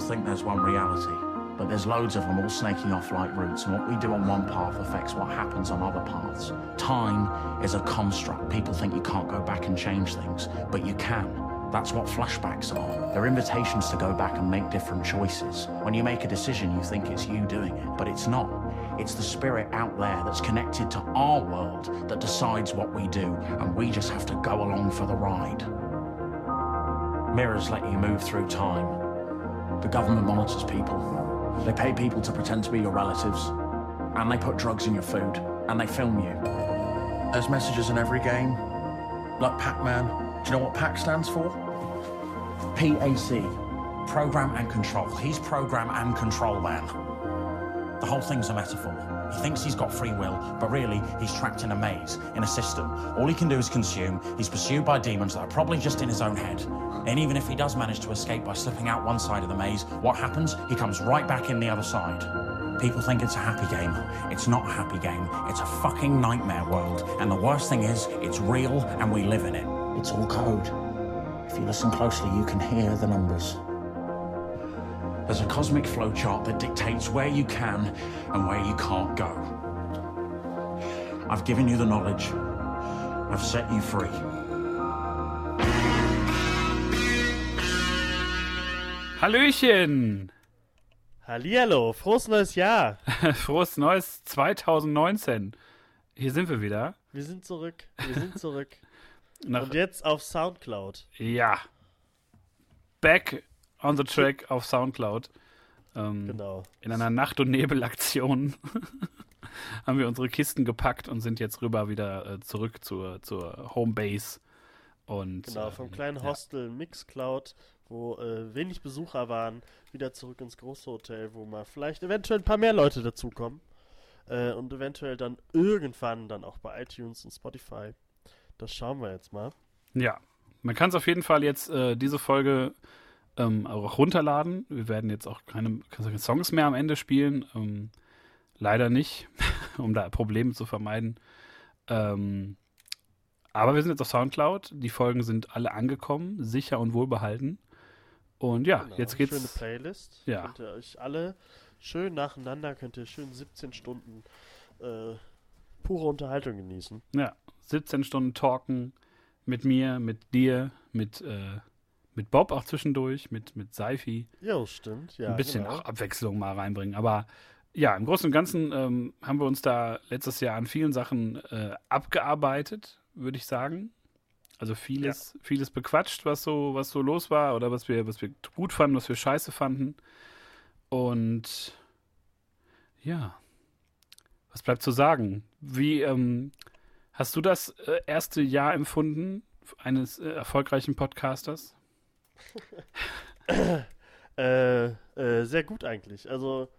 think there's one reality, but there's loads of them all snaking off like roots, and what we do on one path affects what happens on other paths. Time is a construct. People think you can't go back and change things, but you can. That's what flashbacks are. They're invitations to go back and make different choices. When you make a decision, you think it's you doing it, but it's not. It's the spirit out there that's connected to our world that decides what we do, and we just have to go along for the ride. Mirrors let you move through time. The government monitors people. They pay people to pretend to be your relatives, and they put drugs in your food, and they film you. There's messages in every game, like Pac Man. Do you know what PAC stands for? PAC. Program and Control. He's Program and Control Man. The whole thing's a metaphor. He thinks he's got free will, but really, he's trapped in a maze, in a system. All he can do is consume. He's pursued by demons that are probably just in his own head. And even if he does manage to escape by slipping out one side of the maze, what happens? He comes right back in the other side. People think it's a happy game. It's not a happy game. It's a fucking nightmare world. And the worst thing is, it's real and we live in it. It's all code. If you listen closely, you can hear the numbers. There's a cosmic flowchart that dictates where you can and where you can't go. I've given you the knowledge. I've set you free. Hallöchen! Hallihallo, frohes neues Jahr. Frohes Neues 2019. Hier sind wir wieder. Wir sind zurück, wir sind zurück. Nach, Und jetzt auf Soundcloud. ja. Back on the track auf Soundcloud. Ähm, Genau. In einer Nacht- und Nebelaktion haben wir unsere Kisten gepackt und sind jetzt rüber wieder äh, zurück zur, zur Homebase. Und, Genau, vom ähm, kleinen ja. Hostel Mixcloud, wo äh, wenig Besucher waren, wieder zurück ins große Hotel, wo mal vielleicht eventuell ein paar mehr Leute dazukommen. Äh, und eventuell dann irgendwann dann auch bei iTunes und Spotify. Das schauen wir jetzt mal. Ja, man kann es auf jeden Fall jetzt äh, diese Folge ähm, auch runterladen. Wir werden jetzt auch keine, keine Songs mehr am Ende spielen. Ähm, leider nicht, um da Probleme zu vermeiden. Ähm, aber wir sind jetzt auf Soundcloud. Die Folgen sind alle angekommen, sicher und wohlbehalten. Und ja, Genau, jetzt Schöne geht's. Playlist. Ja. Könnt ihr euch alle schön nacheinander, könnt ihr schön 17 Stunden äh, pure Unterhaltung genießen. Ja, 17 Stunden talken mit mir, mit dir, mit, äh, mit Bob auch zwischendurch, mit, mit Seifi. Jo, stimmt. Ja, ein bisschen genau. auch Abwechslung mal reinbringen. Aber ja, im Großen und Ganzen ähm, haben wir uns da letztes Jahr an vielen Sachen äh, abgearbeitet, würde ich sagen. Also vieles, vieles bequatscht, was so, was so los war oder was wir, was wir gut fanden, was wir scheiße fanden. Und ja, was bleibt zu sagen? Wie ähm, hast du das äh, erste Jahr empfunden eines äh, erfolgreichen Podcasters? Äh, äh, sehr gut eigentlich. Also,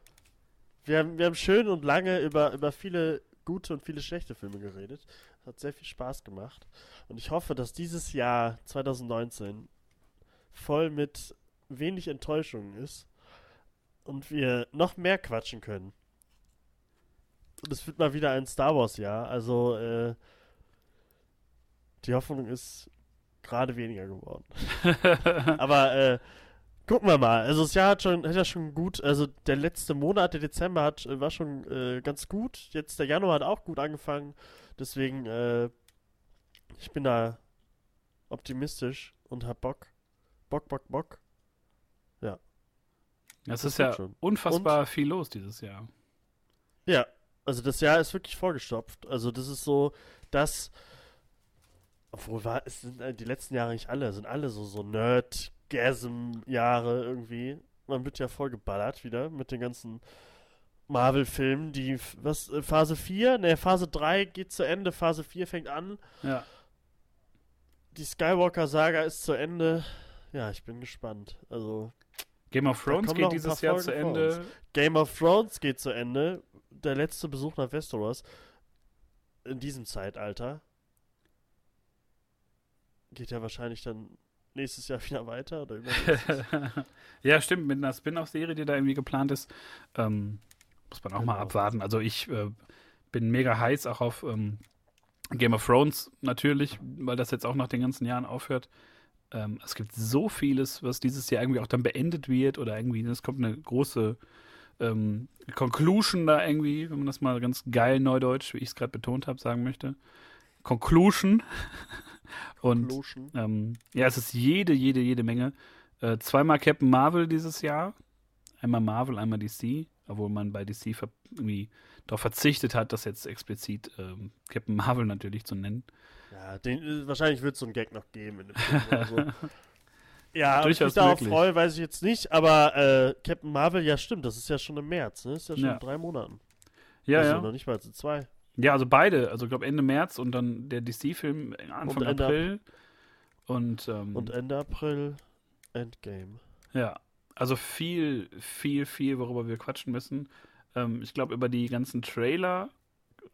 wir haben, wir haben schön und lange über, über viele gute und viele schlechte Filme geredet. Hat sehr viel Spaß gemacht. Und ich hoffe, dass dieses Jahr 2019 voll mit wenig Enttäuschungen ist und wir noch mehr quatschen können. Und es wird mal wieder ein Star Wars-Jahr. Also, äh, die Hoffnung ist gerade weniger geworden. Aber äh, gucken wir mal. Also das Jahr hat schon, hat ja schon gut, also der letzte Monat, der Dezember hat, äh, war schon äh, ganz gut. Jetzt der Januar hat auch gut angefangen. Deswegen, äh, ich bin da optimistisch und hab Bock. Bock, Bock, Bock. Das, Das ist ja schon. unfassbar viel los dieses Jahr. Ja, also das Jahr ist wirklich vollgestopft. Also das ist so, dass obwohl war es sind äh, die letzten Jahre nicht alle, sind alle so so Nerd-Gasm-Jahre irgendwie. Man wird ja voll geballert wieder mit den ganzen Marvel-Filmen, die was äh, Phase 4, ne, Phase 3 geht zu Ende, Phase 4 fängt an. Ja. Die Skywalker-Saga ist zu Ende. Ja, ich bin gespannt. Also Game of Thrones geht dieses Jahr Folgen zu Ende. Game of Thrones geht zu Ende. Der letzte Besuch nach Westeros. In diesem Zeitalter. Geht ja wahrscheinlich dann nächstes Jahr wieder weiter oder ja, stimmt, mit einer Spin-off-Serie, die da irgendwie geplant ist. Ähm, muss man auch mal Genau. abwarten. Also ich äh, bin mega heiß auch auf ähm, Game of Thrones natürlich, weil das jetzt auch nach den ganzen Jahren aufhört. Ähm, es gibt so vieles, was dieses Jahr irgendwie auch dann beendet wird oder irgendwie, es kommt eine große ähm, Conclusion da irgendwie, wenn man das mal ganz geil neudeutsch, wie ich es gerade betont habe, sagen möchte. Conclusion. Und ähm, ja, es ist jede, jede, jede Menge. Äh, zweimal Captain Marvel dieses Jahr. Einmal Marvel, einmal DC. Obwohl man bei DC irgendwie darauf verzichtet hat, das jetzt explizit ähm, Captain Marvel natürlich zu nennen. Ja, den, äh, wahrscheinlich wird es so einen Gag noch geben in dem Film oder so. Ja, ob ich mich darauf freue, weiß ich jetzt nicht, aber äh, Captain Marvel, ja stimmt, das ist ja schon im März, ne? Das ist ja schon Ja. in drei Monaten. Ja, also ja. noch nicht mal in zwei. Ja, also beide. Also ich glaube Ende März und dann der DC-Film Anfang Und Ende April. Und, ähm, Und Ende April Endgame. ja, also viel, viel, viel, worüber wir quatschen müssen. Ähm, ich glaube, über die ganzen Trailer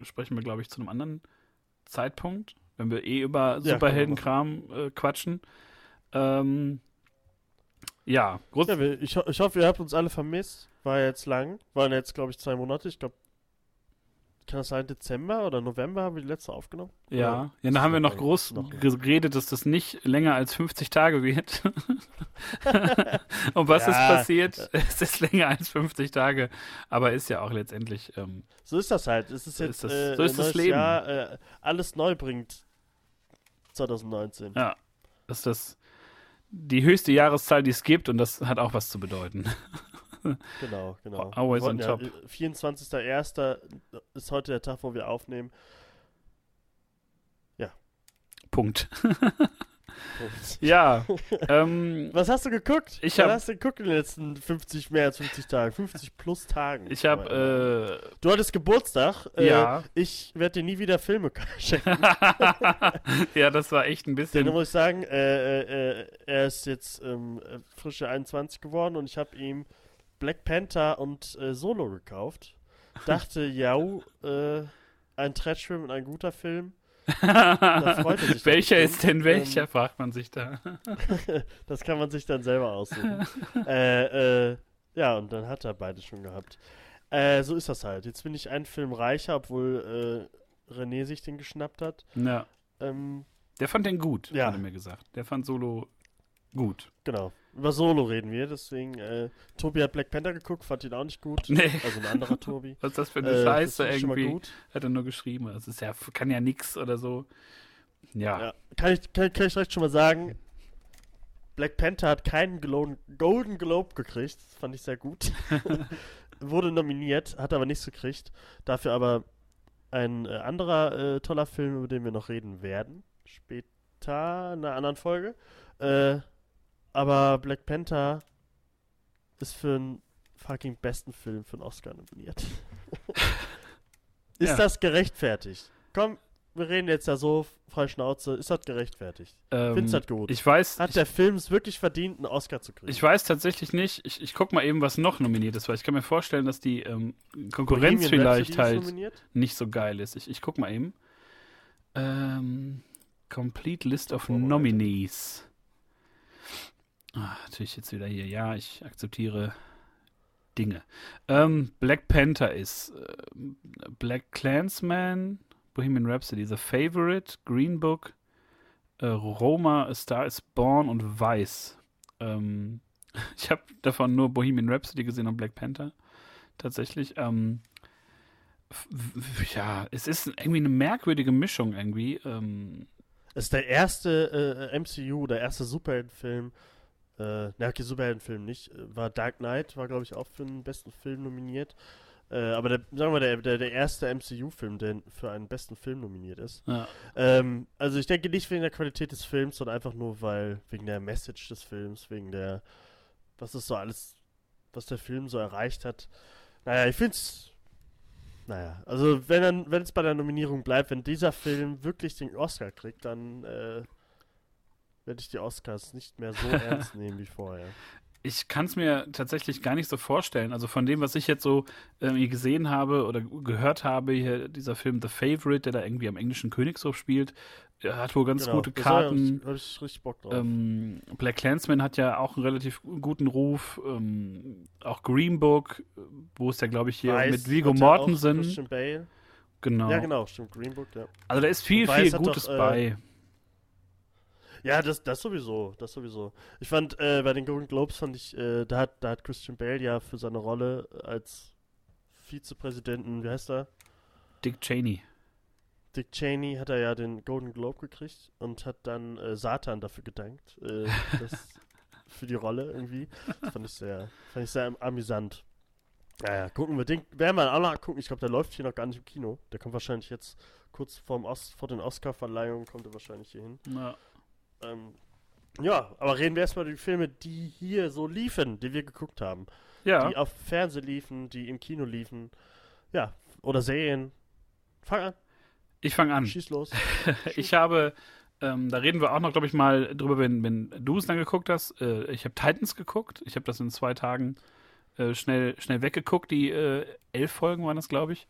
sprechen wir, glaube ich, zu einem anderen Zeitpunkt, wenn wir eh über wir Superheldenkram äh, quatschen. Ähm, ja, Ja, ich, ho ich hoffe, ihr habt uns alle vermisst. War jetzt lang. Waren jetzt, glaube ich, zwei Monate. Ich glaube, kann das sein, Dezember oder November haben wir die letzte aufgenommen? Ja, Oder- ja, da haben wir noch groß noch- geredet, dass das nicht länger als 50 Tage wird. Und was ist Ja. passiert? Es ist länger als 50 Tage, aber ist ja auch letztendlich. Ähm, So ist das halt. Es ist So jetzt ist das- äh, so ist das Leben. Jahr, äh, alles neu bringt 2019. ja, das ist das die höchste Jahreszahl, die es gibt, und das hat auch was zu bedeuten. Genau, genau. Always on top. Ja, äh, 24.01. ist heute der Tag, wo wir aufnehmen. Punkt. Punkt. Ja, ähm, Was hast du geguckt? Ich Was hab- hast du geguckt in den letzten 50, mehr als 50 Tagen? 50 plus Tagen. ich habe, Du hattest Geburtstag. äh, Äh, ja, Ich werde dir nie wieder Filme schenken. ja, das war echt ein Denn bisschen. muss ich sagen, äh, äh, äh, er ist jetzt ähm, äh, frische 21 geworden und ich habe ihm Black Panther und äh, Solo gekauft. Dachte, ja, äh, ein Trashfilm und ein guter Film. Er welcher ist denn welcher, Ähm, fragt man sich da. Das kann man sich dann selber aussuchen. äh, äh, ja, und dann hat er beide schon gehabt. Äh, so ist das halt. Jetzt bin ich einen Film reicher, obwohl äh, René sich den geschnappt hat. Ja. Ähm, Der fand den gut, Ja. hat er mir gesagt. Der fand Solo gut. genau. Über Solo reden wir, deswegen, äh, Tobi hat Black Panther geguckt, fand ihn auch nicht gut. Nee. Also ein anderer Tobi. Was ist das für eine Äh, Scheiße irgendwie? gut. Hat er nur geschrieben. Das ist ja, kann ja nix oder so. Ja. Ja. Kann, ich, kann, kann ich direkt schon mal sagen, Black Panther hat keinen Golden, Golden Globe gekriegt. Das fand ich sehr gut. Wurde nominiert, hat aber nichts gekriegt. Dafür aber ein äh, anderer äh, toller Film, über den wir noch reden werden. Später in einer anderen Folge. Äh, aber Black Panther ist für einen fucking besten Film für einen Oscar nominiert. ist Ja. das gerechtfertigt? Komm, wir reden jetzt ja so frei Schnauze. Ist das gerechtfertigt? Ähm, Findest du das gut? Ich weiß, Hat ich, der Film es wirklich verdient, einen Oscar zu kriegen? ich weiß tatsächlich nicht. Ich, ich guck mal eben, was noch nominiert ist, weil ich kann mir vorstellen, dass die ähm, Konkurrenz Bohemian vielleicht halt nicht so geil ist. Ich, ich guck mal eben. Ähm, complete List of. Nominees. Ah, natürlich jetzt wieder hier. Ja, ich akzeptiere Dinge. Ähm, Black Panther ist äh, Black Clansman, Bohemian Rhapsody, The Favorite, Green Book, äh, Roma, A Star is Born und Weiß. Ähm, ich habe davon nur Bohemian Rhapsody gesehen und Black Panther. Tatsächlich. Ähm, ja, es ist irgendwie eine merkwürdige Mischung irgendwie. Ähm, Ist der erste äh, MCU, der erste Superheldenfilm. Äh, na, okay, Superheldenfilm nicht. äh, War Dark Knight, war, glaube ich, auch für den besten Film nominiert. Äh, aber der, sagen wir, der, der, der erste MCU-Film, der für einen besten Film nominiert ist. ja. Ähm, also ich denke nicht wegen der Qualität des Films, sondern einfach nur, weil wegen der Message des Films, wegen der, was ist so alles, was der Film so erreicht hat. Naja, ich finde es, naja, also wenn es bei der Nominierung bleibt, wenn dieser Film wirklich den Oscar kriegt, dann äh, werde ich die Oscars nicht mehr so ernst nehmen wie vorher. Ich kann es mir tatsächlich gar nicht so vorstellen. Also von dem, was ich jetzt so irgendwie gesehen habe oder gehört habe, hier dieser Film The Favorite, der da irgendwie am englischen Königshof spielt, hat wohl ganz gute das war ja Karten. richtig- hab ich richtig Bock drauf. Ähm, Black Clansman hat ja auch einen relativ guten Ruf. Ähm, auch Green Book, äh, wo es ja, glaube ich, hier Weiß mit Vigo Mortensen. Genau. Ja, genau, stimmt. Green Book, ja. Also da ist viel, Weiß viel Gutes doch, äh, bei. Ja, das, das sowieso, das sowieso. Ich fand, äh, bei den Golden Globes fand ich, äh, da, hat, da hat Christian Bale ja für seine Rolle als Vizepräsidenten, wie heißt er? Dick Cheney. Dick Cheney hat er ja den Golden Globe gekriegt und hat dann äh, Satan dafür gedankt. Äh, das, für die Rolle irgendwie. Das fand ich sehr, fand ich sehr amüsant. Naja, gucken wir. Den werden wir auch noch gucken. Ich glaube, der läuft hier noch gar nicht im Kino. Der kommt wahrscheinlich jetzt kurz vorm Os vor den Oscar-Verleihungen kommt er wahrscheinlich hier hin. Ja. Ähm, ja, aber reden wir erstmal über die Filme, die hier so liefen, die wir geguckt haben. Ja. Die auf Fernsehen liefen, die im Kino liefen. Ja, oder Serien. Fang an, Ich fange an. schieß los. ich habe, ähm, da reden wir auch noch, glaube ich, mal drüber, wenn, wenn du es dann geguckt hast. Äh, ich habe Titans geguckt. Ich habe das in zwei Tagen äh, schnell, schnell weggeguckt. Die äh, elf Folgen waren das, glaube ich.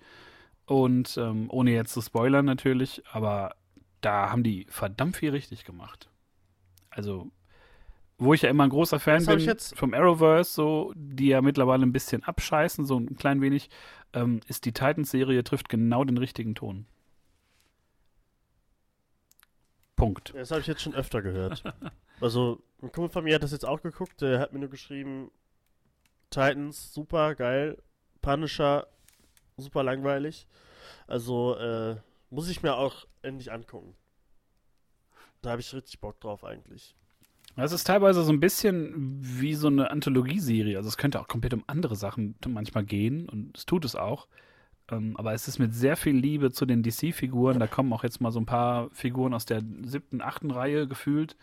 Und ähm, ohne jetzt zu spoilern natürlich, aber da haben die verdammt viel richtig gemacht. Also, wo ich ja immer ein großer Fan Das bin jetzt- vom Arrowverse, so, die ja mittlerweile ein bisschen abscheißen, so ein klein wenig, ähm, ist die Titans-Serie trifft genau den richtigen Ton. Punkt. Das habe ich jetzt schon öfter gehört. Also, ein Kumpel von mir hat das jetzt auch geguckt. Der hat mir nur geschrieben: Titans, super geil. Punisher, super langweilig. Also, äh, muss ich mir auch endlich angucken. Da habe ich richtig Bock drauf, eigentlich. Es ist teilweise so ein bisschen wie so eine Anthologieserie. Also es könnte auch komplett um andere Sachen manchmal gehen und es tut es auch. Ähm, aber es ist mit sehr viel Liebe zu den DC-Figuren. Da kommen auch jetzt mal so ein paar Figuren aus der siebten, achten Reihe gefühlt.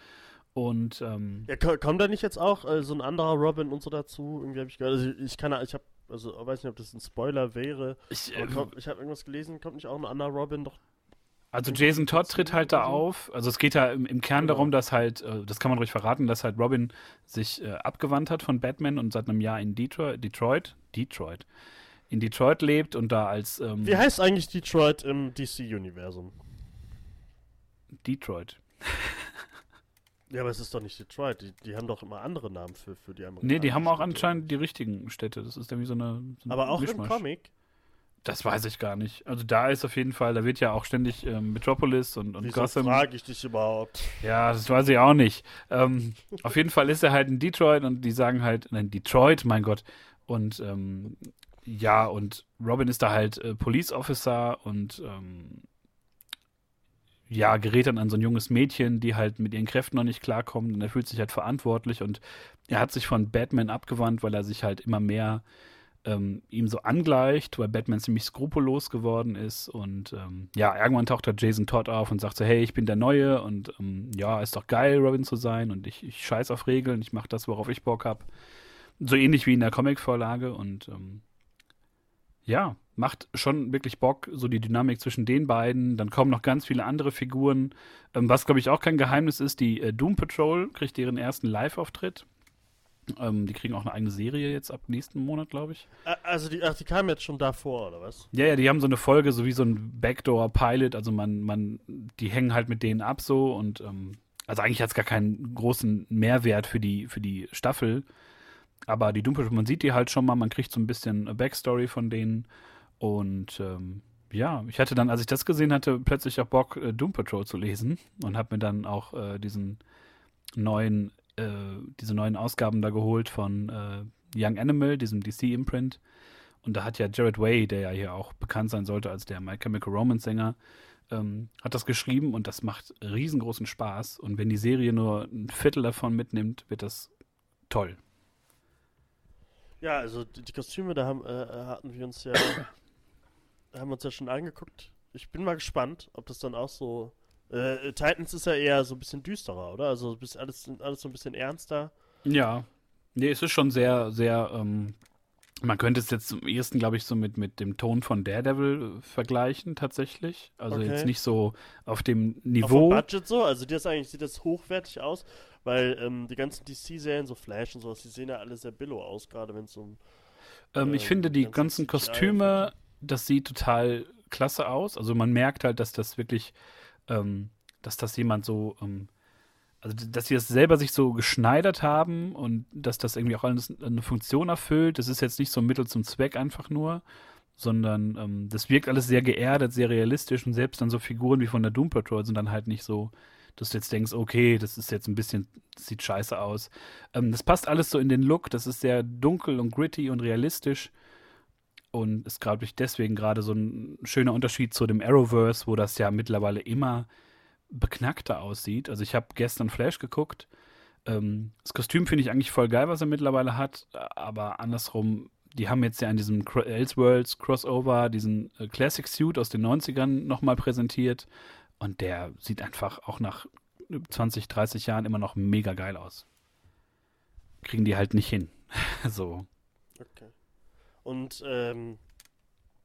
Und ähm, Ja, ko- kommt da nicht jetzt auch äh, so ein anderer Robin und so dazu? Irgendwie habe ich gehört. Also, ich kann, ich habe, also, ich weiß nicht, ob das ein Spoiler wäre. ich, äh, kommt, ich habe irgendwas gelesen, kommt nicht auch ein anderer Robin doch Also Jason Todd tritt halt da auf. Also es geht da im, im Kern Genau. darum, dass halt, äh, das kann man ruhig verraten, dass halt Robin sich äh, abgewandt hat von Batman und seit einem Jahr in Detroit, Detroit, Detroit, in Detroit lebt und da als ähm, Wie heißt eigentlich Detroit im DC-Universum? Detroit. Ja, aber es ist doch nicht Detroit. Die, die haben doch immer andere Namen für, für die Amerikaner. Nee, die haben auch anscheinend die richtigen Städte. Das ist irgendwie so eine. So Aber auch im Mischmasch. Comic. Das weiß ich gar nicht. Also da ist auf jeden Fall, da wird ja auch ständig ähm, Metropolis und, und Wieso Gotham. frage ich dich überhaupt? Ja, das weiß ich auch nicht. Ähm, auf jeden Fall ist er halt in Detroit und die sagen halt, nein, Detroit, mein Gott. Und ähm, ja, und Robin ist da halt äh, Police Officer und ähm, ja, gerät dann an so ein junges Mädchen, die halt mit ihren Kräften noch nicht klarkommt und er fühlt sich halt verantwortlich und er hat sich von Batman abgewandt, weil er sich halt immer mehr ähm, ihm so angleicht, weil Batman ziemlich skrupellos geworden ist und ähm, ja, irgendwann taucht halt Jason Todd auf und sagt so, hey, ich bin der Neue und ähm, ja, ist doch geil, Robin zu sein und ich, ich scheiß auf Regeln, ich mache das, worauf ich Bock hab. So ähnlich wie in der Comicvorlage und ähm, ja, macht schon wirklich Bock, so die Dynamik zwischen den beiden. Dann kommen noch ganz viele andere Figuren. Ähm, was, glaube ich, auch kein Geheimnis ist, die äh, Doom Patrol kriegt ihren ersten Live-Auftritt. Ähm, die kriegen auch eine eigene Serie jetzt ab nächsten Monat, glaube ich. Also, die, ach, die kamen jetzt schon davor, oder was? Ja, ja, die haben so eine Folge, so wie so ein Backdoor-Pilot. Also man, man, die hängen halt mit denen ab so und ähm, also eigentlich hat es gar keinen großen Mehrwert für die, für die Staffel. Aber die Doom Patrol, man sieht die halt schon mal, man kriegt so ein bisschen Backstory von denen. Und ähm, ja, ich hatte dann, als ich das gesehen hatte, plötzlich auch Bock, äh, Doom Patrol zu lesen und habe mir dann auch äh, diesen neuen, äh, diese neuen Ausgaben da geholt von äh, Young Animal, diesem DC-Imprint. Und da hat ja Jared Way, der ja hier auch bekannt sein sollte als der My Chemical Romance Sänger, ähm, hat das geschrieben und das macht riesengroßen Spaß. Und wenn die Serie nur ein Viertel davon mitnimmt, wird das toll. Ja, also die, Kostüme, da haben, äh, hatten wir uns ja, haben uns ja schon angeguckt. Ich bin mal gespannt, ob das dann auch so. Äh, Titans ist ja eher so ein bisschen düsterer, oder? Also bis alles, alles so ein bisschen ernster. Ja. Nee, es ist schon sehr, sehr, ähm, man könnte es jetzt zum ersten, glaube ich, so mit, mit dem Ton von Daredevil äh, vergleichen, tatsächlich. Also Okay. jetzt nicht so auf dem Auch vom Niveau. Budget so, also das eigentlich sieht das hochwertig aus, weil ähm, die ganzen DC-Serien, so Flash und sowas, die sehen ja alle sehr billow aus, gerade wenn es um. Ähm, äh, ich finde, die ganzen ganzen Kostüme, das sieht total klasse aus. Also man merkt halt, dass das wirklich, ähm, dass das jemand so, ähm, also dass sie das selber sich so geschneidert haben und dass das irgendwie auch alles eine Funktion erfüllt. Das ist jetzt nicht so ein Mittel zum Zweck einfach nur, sondern ähm, das wirkt alles sehr geerdet, sehr realistisch und selbst dann so Figuren wie von der Doom Patrol sind dann halt nicht so dass du jetzt denkst, okay, das ist jetzt ein bisschen, das sieht scheiße aus. Ähm, das passt alles so in den Look, das ist sehr dunkel und gritty und realistisch und ist, glaube ich, deswegen gerade so ein schöner Unterschied zu dem Arrowverse, wo das ja mittlerweile immer beknackter aussieht. Also ich habe gestern Flash geguckt. Ähm, das Kostüm finde ich eigentlich voll geil, was er mittlerweile hat, aber andersrum, die haben jetzt ja in diesem Elseworlds Crossover diesen äh, Classic Suit aus den 90ern nochmal präsentiert und der sieht einfach auch nach 20, 30 Jahren immer noch mega geil aus. Kriegen die halt nicht hin. so. Okay. Und ähm,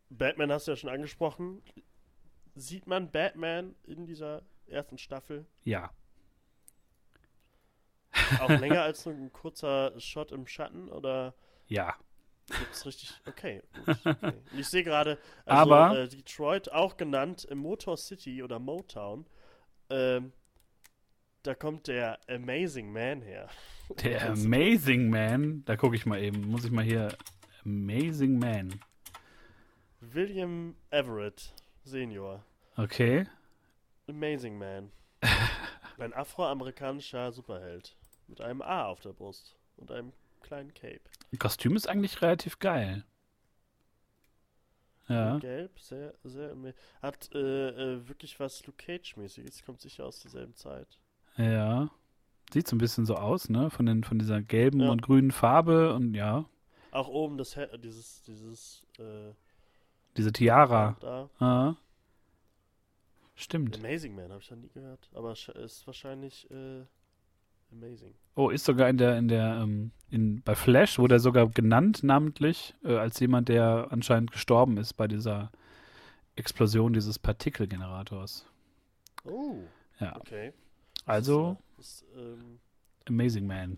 Batman hast du ja schon angesprochen. Sieht man Batman in dieser ersten Staffel? Ja. Auch länger als nur ein kurzer Shot im Schatten oder? Ja. Gibt's richtig. Okay, gut. Okay. ich sehe gerade, also, Aber äh, Detroit, auch genannt im Motor City oder Motown, ähm, da kommt der Amazing Man her. Der Amazing Man, da gucke ich mal eben, muss ich mal hier Amazing Man. William Everett Senior. Okay. Amazing Man. Ein afroamerikanischer Superheld. Mit einem A auf der Brust und einem kleinen Cape. Das Kostüm ist eigentlich relativ geil. Ja. Gelb, sehr, sehr. Hat äh, äh, wirklich was Luke Cage-mäßiges. Kommt sicher aus derselben Zeit. Ja. Sieht so ein bisschen so aus, ne? Von, den, von dieser gelben ja. und grünen Farbe und ja. Auch oben das dieses, dieses, äh, Diese Tiara. Da. Ah. Stimmt. Amazing Man habe ich noch nie gehört. Aber ist wahrscheinlich äh, amazing. Oh, ist sogar in der, in der, ähm, in, bei Flash wurde er sogar genannt, namentlich, äh, als jemand, der anscheinend gestorben ist bei dieser Explosion dieses Partikelgenerators. Oh. Ja. Okay. Also, ist, äh, ähm, Amazing Man.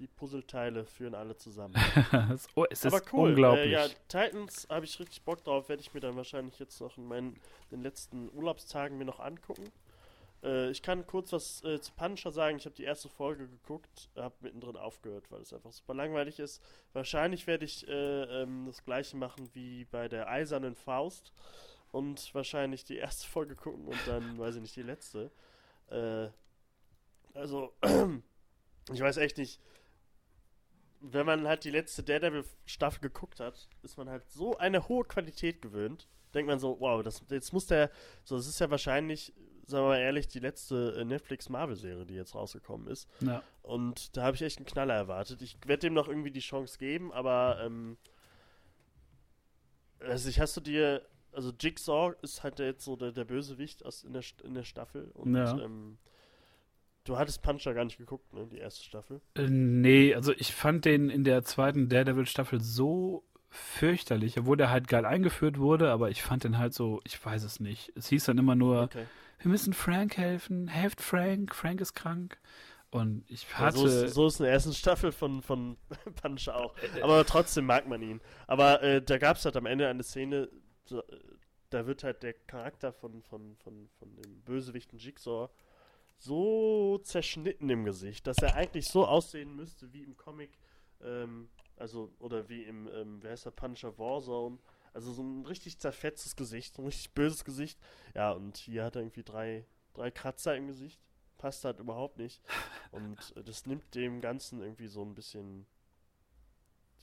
Die Puzzleteile führen alle zusammen. oh, es ist Aber cool. unglaublich. Äh, ja, Titans habe ich richtig Bock drauf. Werde ich mir dann wahrscheinlich jetzt noch in meinen den letzten Urlaubstagen mir noch angucken. Äh, ich kann kurz was äh, zu Punisher sagen. Ich habe die erste Folge geguckt, habe mittendrin aufgehört, weil es einfach super langweilig ist. Wahrscheinlich werde ich äh, ähm, das gleiche machen wie bei der Eisernen Faust und wahrscheinlich die erste Folge gucken und dann, weiß ich nicht, die letzte. Äh, also, ich weiß echt nicht wenn man halt die letzte Daredevil-Staffel geguckt hat, ist man halt so eine hohe Qualität gewöhnt. Denkt man so, wow, das, jetzt muss der, so, das ist ja wahrscheinlich, sagen wir mal ehrlich, die letzte äh, Netflix-Marvel-Serie, die jetzt rausgekommen ist. Ja. Und da habe ich echt einen Knaller erwartet. Ich werde dem noch irgendwie die Chance geben, aber, ähm, also ich hast du dir, also Jigsaw ist halt jetzt so der, der Bösewicht aus, in, der, in der Staffel und, ja. ähm, Du hattest Puncher gar nicht geguckt, ne? Die erste Staffel. Äh, nee, also ich fand den in der zweiten Daredevil-Staffel so fürchterlich, obwohl der halt geil eingeführt wurde, aber ich fand den halt so, ich weiß es nicht. Es hieß dann immer nur, Okay. wir müssen Frank helfen, helft Frank, Frank ist krank. Und ich Ja, hatte. so, ist, so ist eine erste Staffel von, von Punisher auch. Aber trotzdem mag man ihn. Aber äh, da gab es halt am Ende eine Szene, so, äh, da wird halt der Charakter von, von, von, von dem Bösewichten Jigsaw so zerschnitten im Gesicht, dass er eigentlich so aussehen müsste wie im Comic, ähm, also, oder wie im, ähm, wer heißt der Punisher Warzone. Also so ein richtig zerfetztes Gesicht, ein richtig böses Gesicht. Ja, und hier hat er irgendwie drei, drei Kratzer im Gesicht. Passt halt überhaupt nicht. Und äh, das nimmt dem Ganzen irgendwie so ein bisschen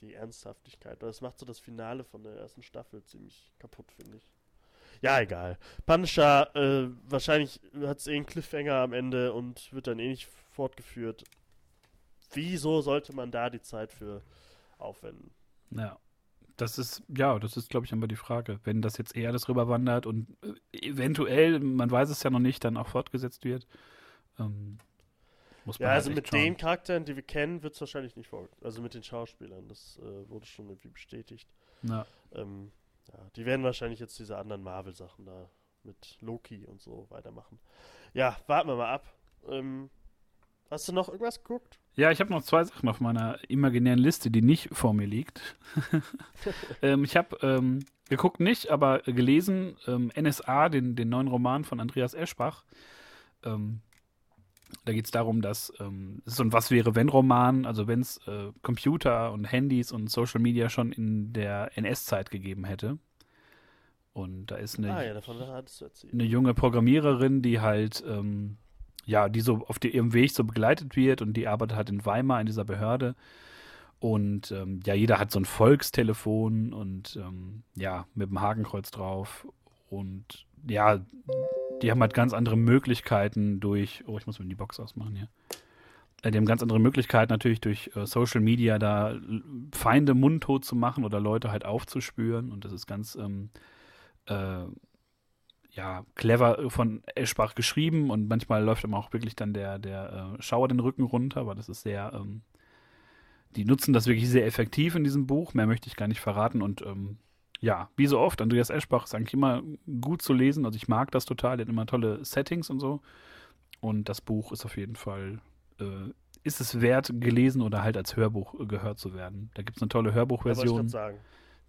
die Ernsthaftigkeit. Das macht so das Finale von der ersten Staffel ziemlich kaputt, finde ich. Ja, egal. Punisher, äh, wahrscheinlich hat es eh einen Cliffhanger am Ende und wird dann eh nicht fortgeführt. Wieso sollte man da die Zeit für aufwenden? Ja. Das ist, ja, das ist, glaube ich, aber die Frage. Wenn das jetzt eher das rüberwandert und äh, eventuell, man weiß es ja noch nicht, dann auch fortgesetzt wird, ähm, muss man Ja, halt also mit schauen. den Charakteren, die wir kennen, wird es wahrscheinlich nicht vor. Also mit den Schauspielern, das äh, wurde schon irgendwie bestätigt. Ja. Ähm, ja, die werden wahrscheinlich jetzt diese anderen Marvel-Sachen da mit Loki und so weitermachen. Ja, warten wir mal ab. Ähm, hast du noch irgendwas geguckt? Ja, ich habe noch zwei Sachen auf meiner imaginären Liste, die nicht vor mir liegt. ähm, ich habe ähm, geguckt nicht, aber gelesen ähm, NSA, den, den neuen Roman von Andreas Eschbach. Ähm, da geht es darum, dass ähm, ist so ein Was wäre wenn Roman, also wenn es äh, Computer und Handys und Social Media schon in der NS-Zeit gegeben hätte. Und da ist eine, Ah ja, eine junge Programmiererin, die halt, ähm, ja, die so auf die, ihrem Weg so begleitet wird und die arbeitet halt in Weimar in dieser Behörde. Und ähm, ja, jeder hat so ein Volkstelefon und ähm, ja, mit dem Hakenkreuz drauf. Und ja, die haben halt ganz andere Möglichkeiten durch. Oh, ich muss mir die Box ausmachen hier. Äh, die haben ganz andere Möglichkeiten natürlich durch äh, Social Media da Feinde mundtot zu machen oder Leute halt aufzuspüren. Und das ist ganz ähm, äh, ja, clever von Eschbach geschrieben und manchmal läuft ihm auch wirklich dann der, der äh, Schauer den Rücken runter, weil das ist sehr, ähm, die nutzen das wirklich sehr effektiv in diesem Buch. Mehr möchte ich gar nicht verraten und ähm, ja, wie so oft, Andreas Eschbach ist eigentlich immer gut zu lesen. Also ich mag das total, der hat immer tolle Settings und so. Und das Buch ist auf jeden Fall, äh, ist es wert, gelesen oder halt als Hörbuch äh, gehört zu werden. Da gibt es eine tolle Ja, Hörbuchversion, sagen.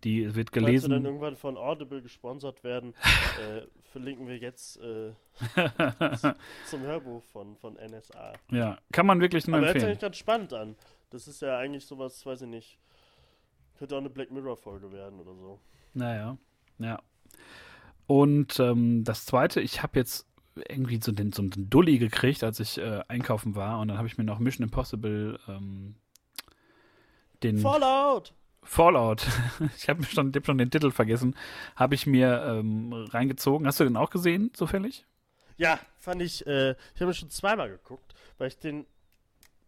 die wird Falls wir dann gelesen. irgendwann von Audible gesponsert werden, äh, verlinken wir jetzt äh, zum Hörbuch von, von NSA. Ja, kann man wirklich nur Aber hört sich empfehlen. eigentlich ganz spannend an. Das ist ja eigentlich sowas, weiß ich nicht. Könnte auch eine Black Mirror-Folge werden oder so. Naja, ja. Und ähm, das zweite, ich habe jetzt irgendwie so den, so einen Dulli gekriegt, als ich äh, einkaufen war. Und dann habe ich mir noch Mission Impossible ähm, den Fallout! Fallout, ich habe schon, hab schon den Titel vergessen, habe ich mir ähm, reingezogen. Hast du den auch gesehen, zufällig? Ja, fand ich, äh, ich habe mir schon zweimal geguckt, weil ich den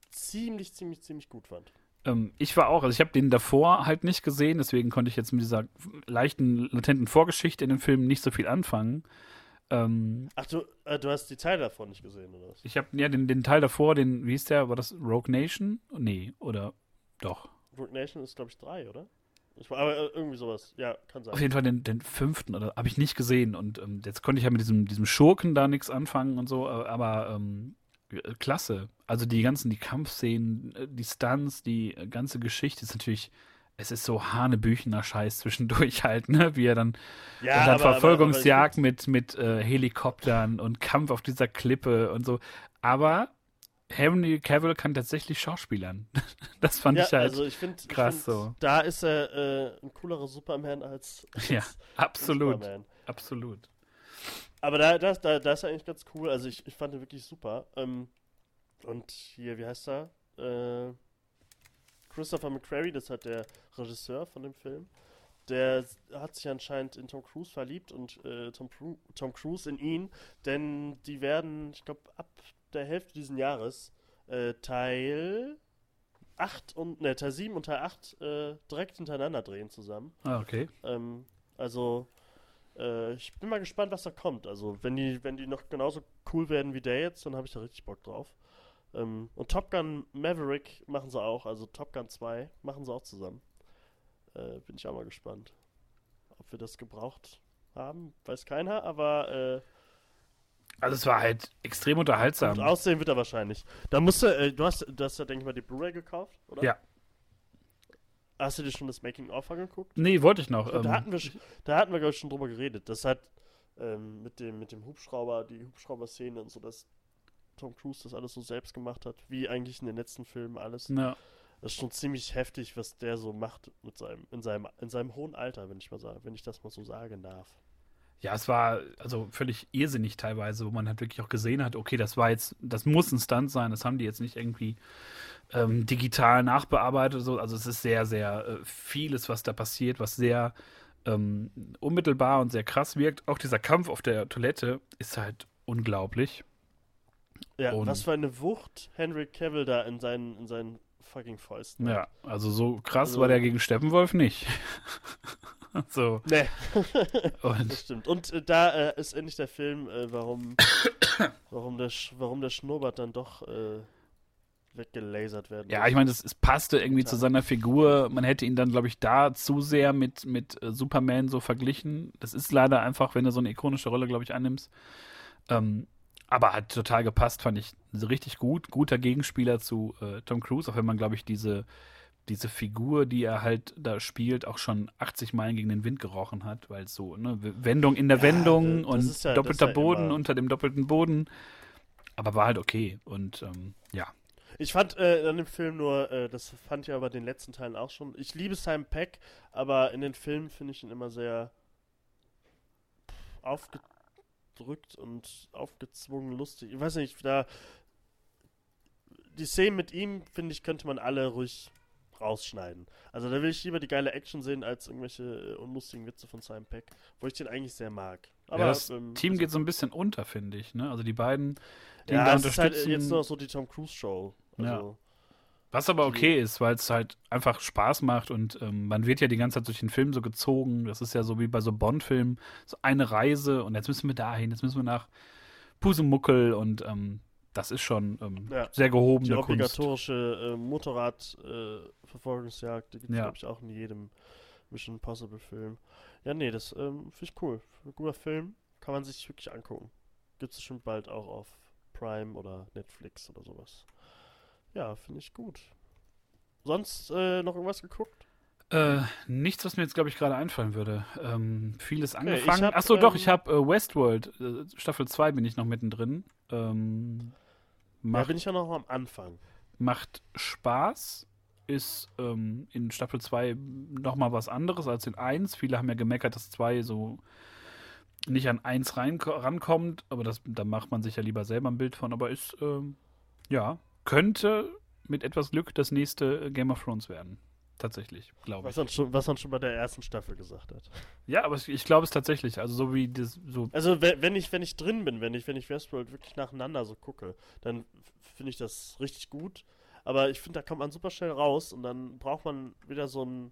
ziemlich, ziemlich, ziemlich gut fand. Ähm, ich war auch, also ich habe den davor halt nicht gesehen, deswegen konnte ich jetzt mit dieser leichten, latenten Vorgeschichte in dem Film nicht so viel anfangen. Ähm, Ach, du, äh, du hast die Teile davon nicht gesehen, oder was? Ich habe ja den, den Teil davor, den, wie hieß der, war das Rogue Nation? Nee, oder doch. Rogue Nation ist, glaube ich, drei, oder? Ich, aber äh, irgendwie sowas. Ja, kann sein. Auf jeden Fall den, den fünften, oder habe ich nicht gesehen. Und ähm, jetzt konnte ich ja mit diesem, diesem Schurken da nichts anfangen und so, äh, aber ähm, äh, klasse. Also die ganzen, die Kampfszenen, äh, die Stunts, die äh, ganze Geschichte ist natürlich, es ist so hanebüchener Scheiß zwischendurch halt, ne? Wie er dann ja, dann aber- aber- Verfolgungsjagd aber mit, mit äh, Helikoptern und Kampf auf dieser Klippe und so. Aber Henry Cavill kann tatsächlich Schauspielern. das fand ja, ich halt. also ich finde, krass find, so. da ist er äh, ein coolerer Superman als, als ja, absolut. Superman. Absolut. Aber da, da, da, da ist er eigentlich ganz cool. Also ich, ich fand ihn wirklich super. Ähm, und hier, wie heißt er? Äh, Christopher McQuarrie, das hat der Regisseur von dem Film. Der hat sich anscheinend in Tom Cruise verliebt und äh, Tom, Tom Cruise in ihn, denn die werden, ich glaube, ab der Hälfte dieses Jahres äh, Teil 8 und, ne, Teil 7 und Teil 8 äh, direkt hintereinander drehen zusammen. Ah, okay. Ähm, also, äh, ich bin mal gespannt, was da kommt. Also, wenn die, wenn die noch genauso cool werden wie der jetzt, dann habe ich da richtig Bock drauf. Ähm, und Top Gun Maverick machen sie auch, also Top Gun 2 machen sie auch zusammen. Äh, bin ich auch mal gespannt. Ob wir das gebraucht haben, weiß keiner, aber äh, Also es war halt extrem unterhaltsam. aussehen wird er wahrscheinlich. Da musst du, äh, du hast, du hast ja, denke ich mal, die Blu-ray gekauft, oder? Ja. Hast du dir schon das Making-of angeguckt? Nee, wollte ich noch. Und da Ähm, hatten wir, da hatten wir, glaube ich, schon drüber geredet. Das hat ähm, mit, dem, mit dem Hubschrauber, die Hubschrauber-Szene und so, dass Tom Cruise das alles so selbst gemacht hat, wie eigentlich in den letzten Filmen alles. ja. Das ist schon ziemlich heftig, was der so macht mit seinem, in seinem, in seinem hohen Alter, wenn ich mal sagen, wenn ich das mal so sagen darf. Ja, es war also völlig irrsinnig teilweise, wo man halt wirklich auch gesehen hat, okay, das war jetzt, das muss ein Stunt sein, das haben die jetzt nicht irgendwie ähm, digital nachbearbeitet oder so. Also es ist sehr, sehr äh, vieles, was da passiert, was sehr ähm, unmittelbar und sehr krass wirkt. Auch dieser Kampf auf der Toilette ist halt unglaublich. Ja, Und- was für eine Wucht Henry Cavill da in seinen, in seinen fucking Fäusten Ja, hat. also so krass Also- war der gegen Steppenwolf nicht. so, Nee, und das stimmt. Und äh, da äh, ist endlich der Film, äh, warum, warum, der, Sch- warum der Schnurrbart dann doch äh, weggelasert werden Ja, ich meine, es, es passte irgendwie zu seiner Figur. Man hätte ihn dann, glaube ich, da zu sehr mit, mit äh, Superman so verglichen. Das ist leider einfach, wenn du so eine ikonische Rolle, glaube ich, annimmst. Ähm, aber hat total gepasst, fand ich richtig gut. Guter Gegenspieler zu äh, Tom Cruise, auch wenn man, glaube ich, diese, diese Figur, die er halt da spielt, auch schon 80 Meilen gegen den Wind gerochen hat, weil es so, ne, Wendung in der Ja, Wendung und ja- doppelter ja Boden unter dem doppelten Boden. Aber war halt okay. Und ähm, ja, Ich fand äh, an dem Film nur, äh, das fand ich aber den letzten Teilen auch schon. Ich liebe Simon Peck, aber in den Filmen finde ich ihn immer sehr aufgedrückt und aufgezwungen lustig. Ich weiß nicht, da die Szenen mit ihm, finde ich, könnte man alle ruhig rausschneiden. Also da will ich lieber die geile Action sehen, als irgendwelche äh, unlustigen Witze von Simon Peck, wo ich den eigentlich sehr mag. Aber ja, das ähm, Team also geht so ein bisschen unter, finde ich. Ne? Also die beiden, die ja, ihn da es unterstützen. Ist halt jetzt nur so die Tom Cruise Show. Also, ja. Was aber okay ist, weil es halt einfach Spaß macht und ähm, man wird ja die ganze Zeit durch den Film so gezogen. Das ist ja so wie bei so Bond-Filmen, so eine Reise und jetzt müssen wir dahin, jetzt müssen wir nach Pusemuckel und ähm, das ist schon ähm, ja. sehr gehobene Die obligatorische äh, Motorrad-Verfolgungsjagd, äh, die gibt es, ja. glaube ich, auch in jedem Mission Impossible-Film. Ja, nee, das ähm, finde ich cool. Ein guter Film, kann man sich wirklich angucken. Gibt es bestimmt bald auch auf Prime oder Netflix oder sowas. Ja, finde ich gut. Sonst äh, noch irgendwas geguckt? Äh, nichts, was mir jetzt, glaube ich, gerade einfallen würde. Ähm, vieles angefangen. Okay, Achso, ähm, doch, ich habe äh, Westworld, äh, Staffel 2 bin ich noch mittendrin. Ähm, macht, da bin ich ja noch am Anfang. Macht Spaß. Ist ähm, in Staffel 2 nochmal was anderes als in 1. Viele haben ja gemeckert, dass 2 so nicht an 1 rein, rankommt, aber das, da macht man sich ja lieber selber ein Bild von. Aber ist, ähm, ja, könnte mit etwas Glück das nächste Game of Thrones werden. Tatsächlich, glaube ich. Was, schon, was man schon bei der ersten Staffel gesagt hat. Ja, aber ich glaube es tatsächlich. Also so wie das so. Also wenn ich, wenn ich drin bin, wenn ich, wenn ich Westworld wirklich nacheinander so gucke, dann finde ich das richtig gut. Aber ich finde, da kommt man super schnell raus und dann braucht man wieder so einen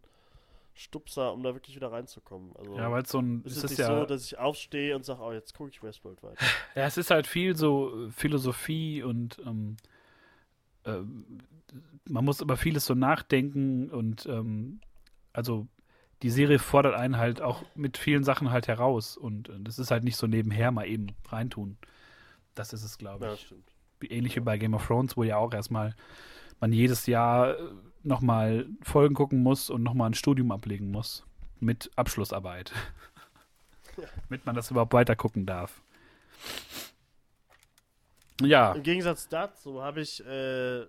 Stupser, um da wirklich wieder reinzukommen. Also ja, weil so ein. Ist es ist nicht ja, so, dass ich aufstehe und sage, oh, jetzt gucke ich Westworld weiter. ja, es ist halt viel so Philosophie und ähm, äh, man muss über vieles so nachdenken und ähm, also die Serie fordert einen halt auch mit vielen Sachen halt heraus und äh, das ist halt nicht so nebenher mal eben reintun. Das ist es, glaube ich. Ja. Ähnlich wie bei Game of Thrones, wo ja auch erstmal man jedes Jahr äh, nochmal Folgen gucken muss und nochmal ein Studium ablegen muss. Mit Abschlussarbeit. Ja. Damit man das überhaupt weiter gucken darf. Ja. Im Gegensatz dazu habe ich, äh,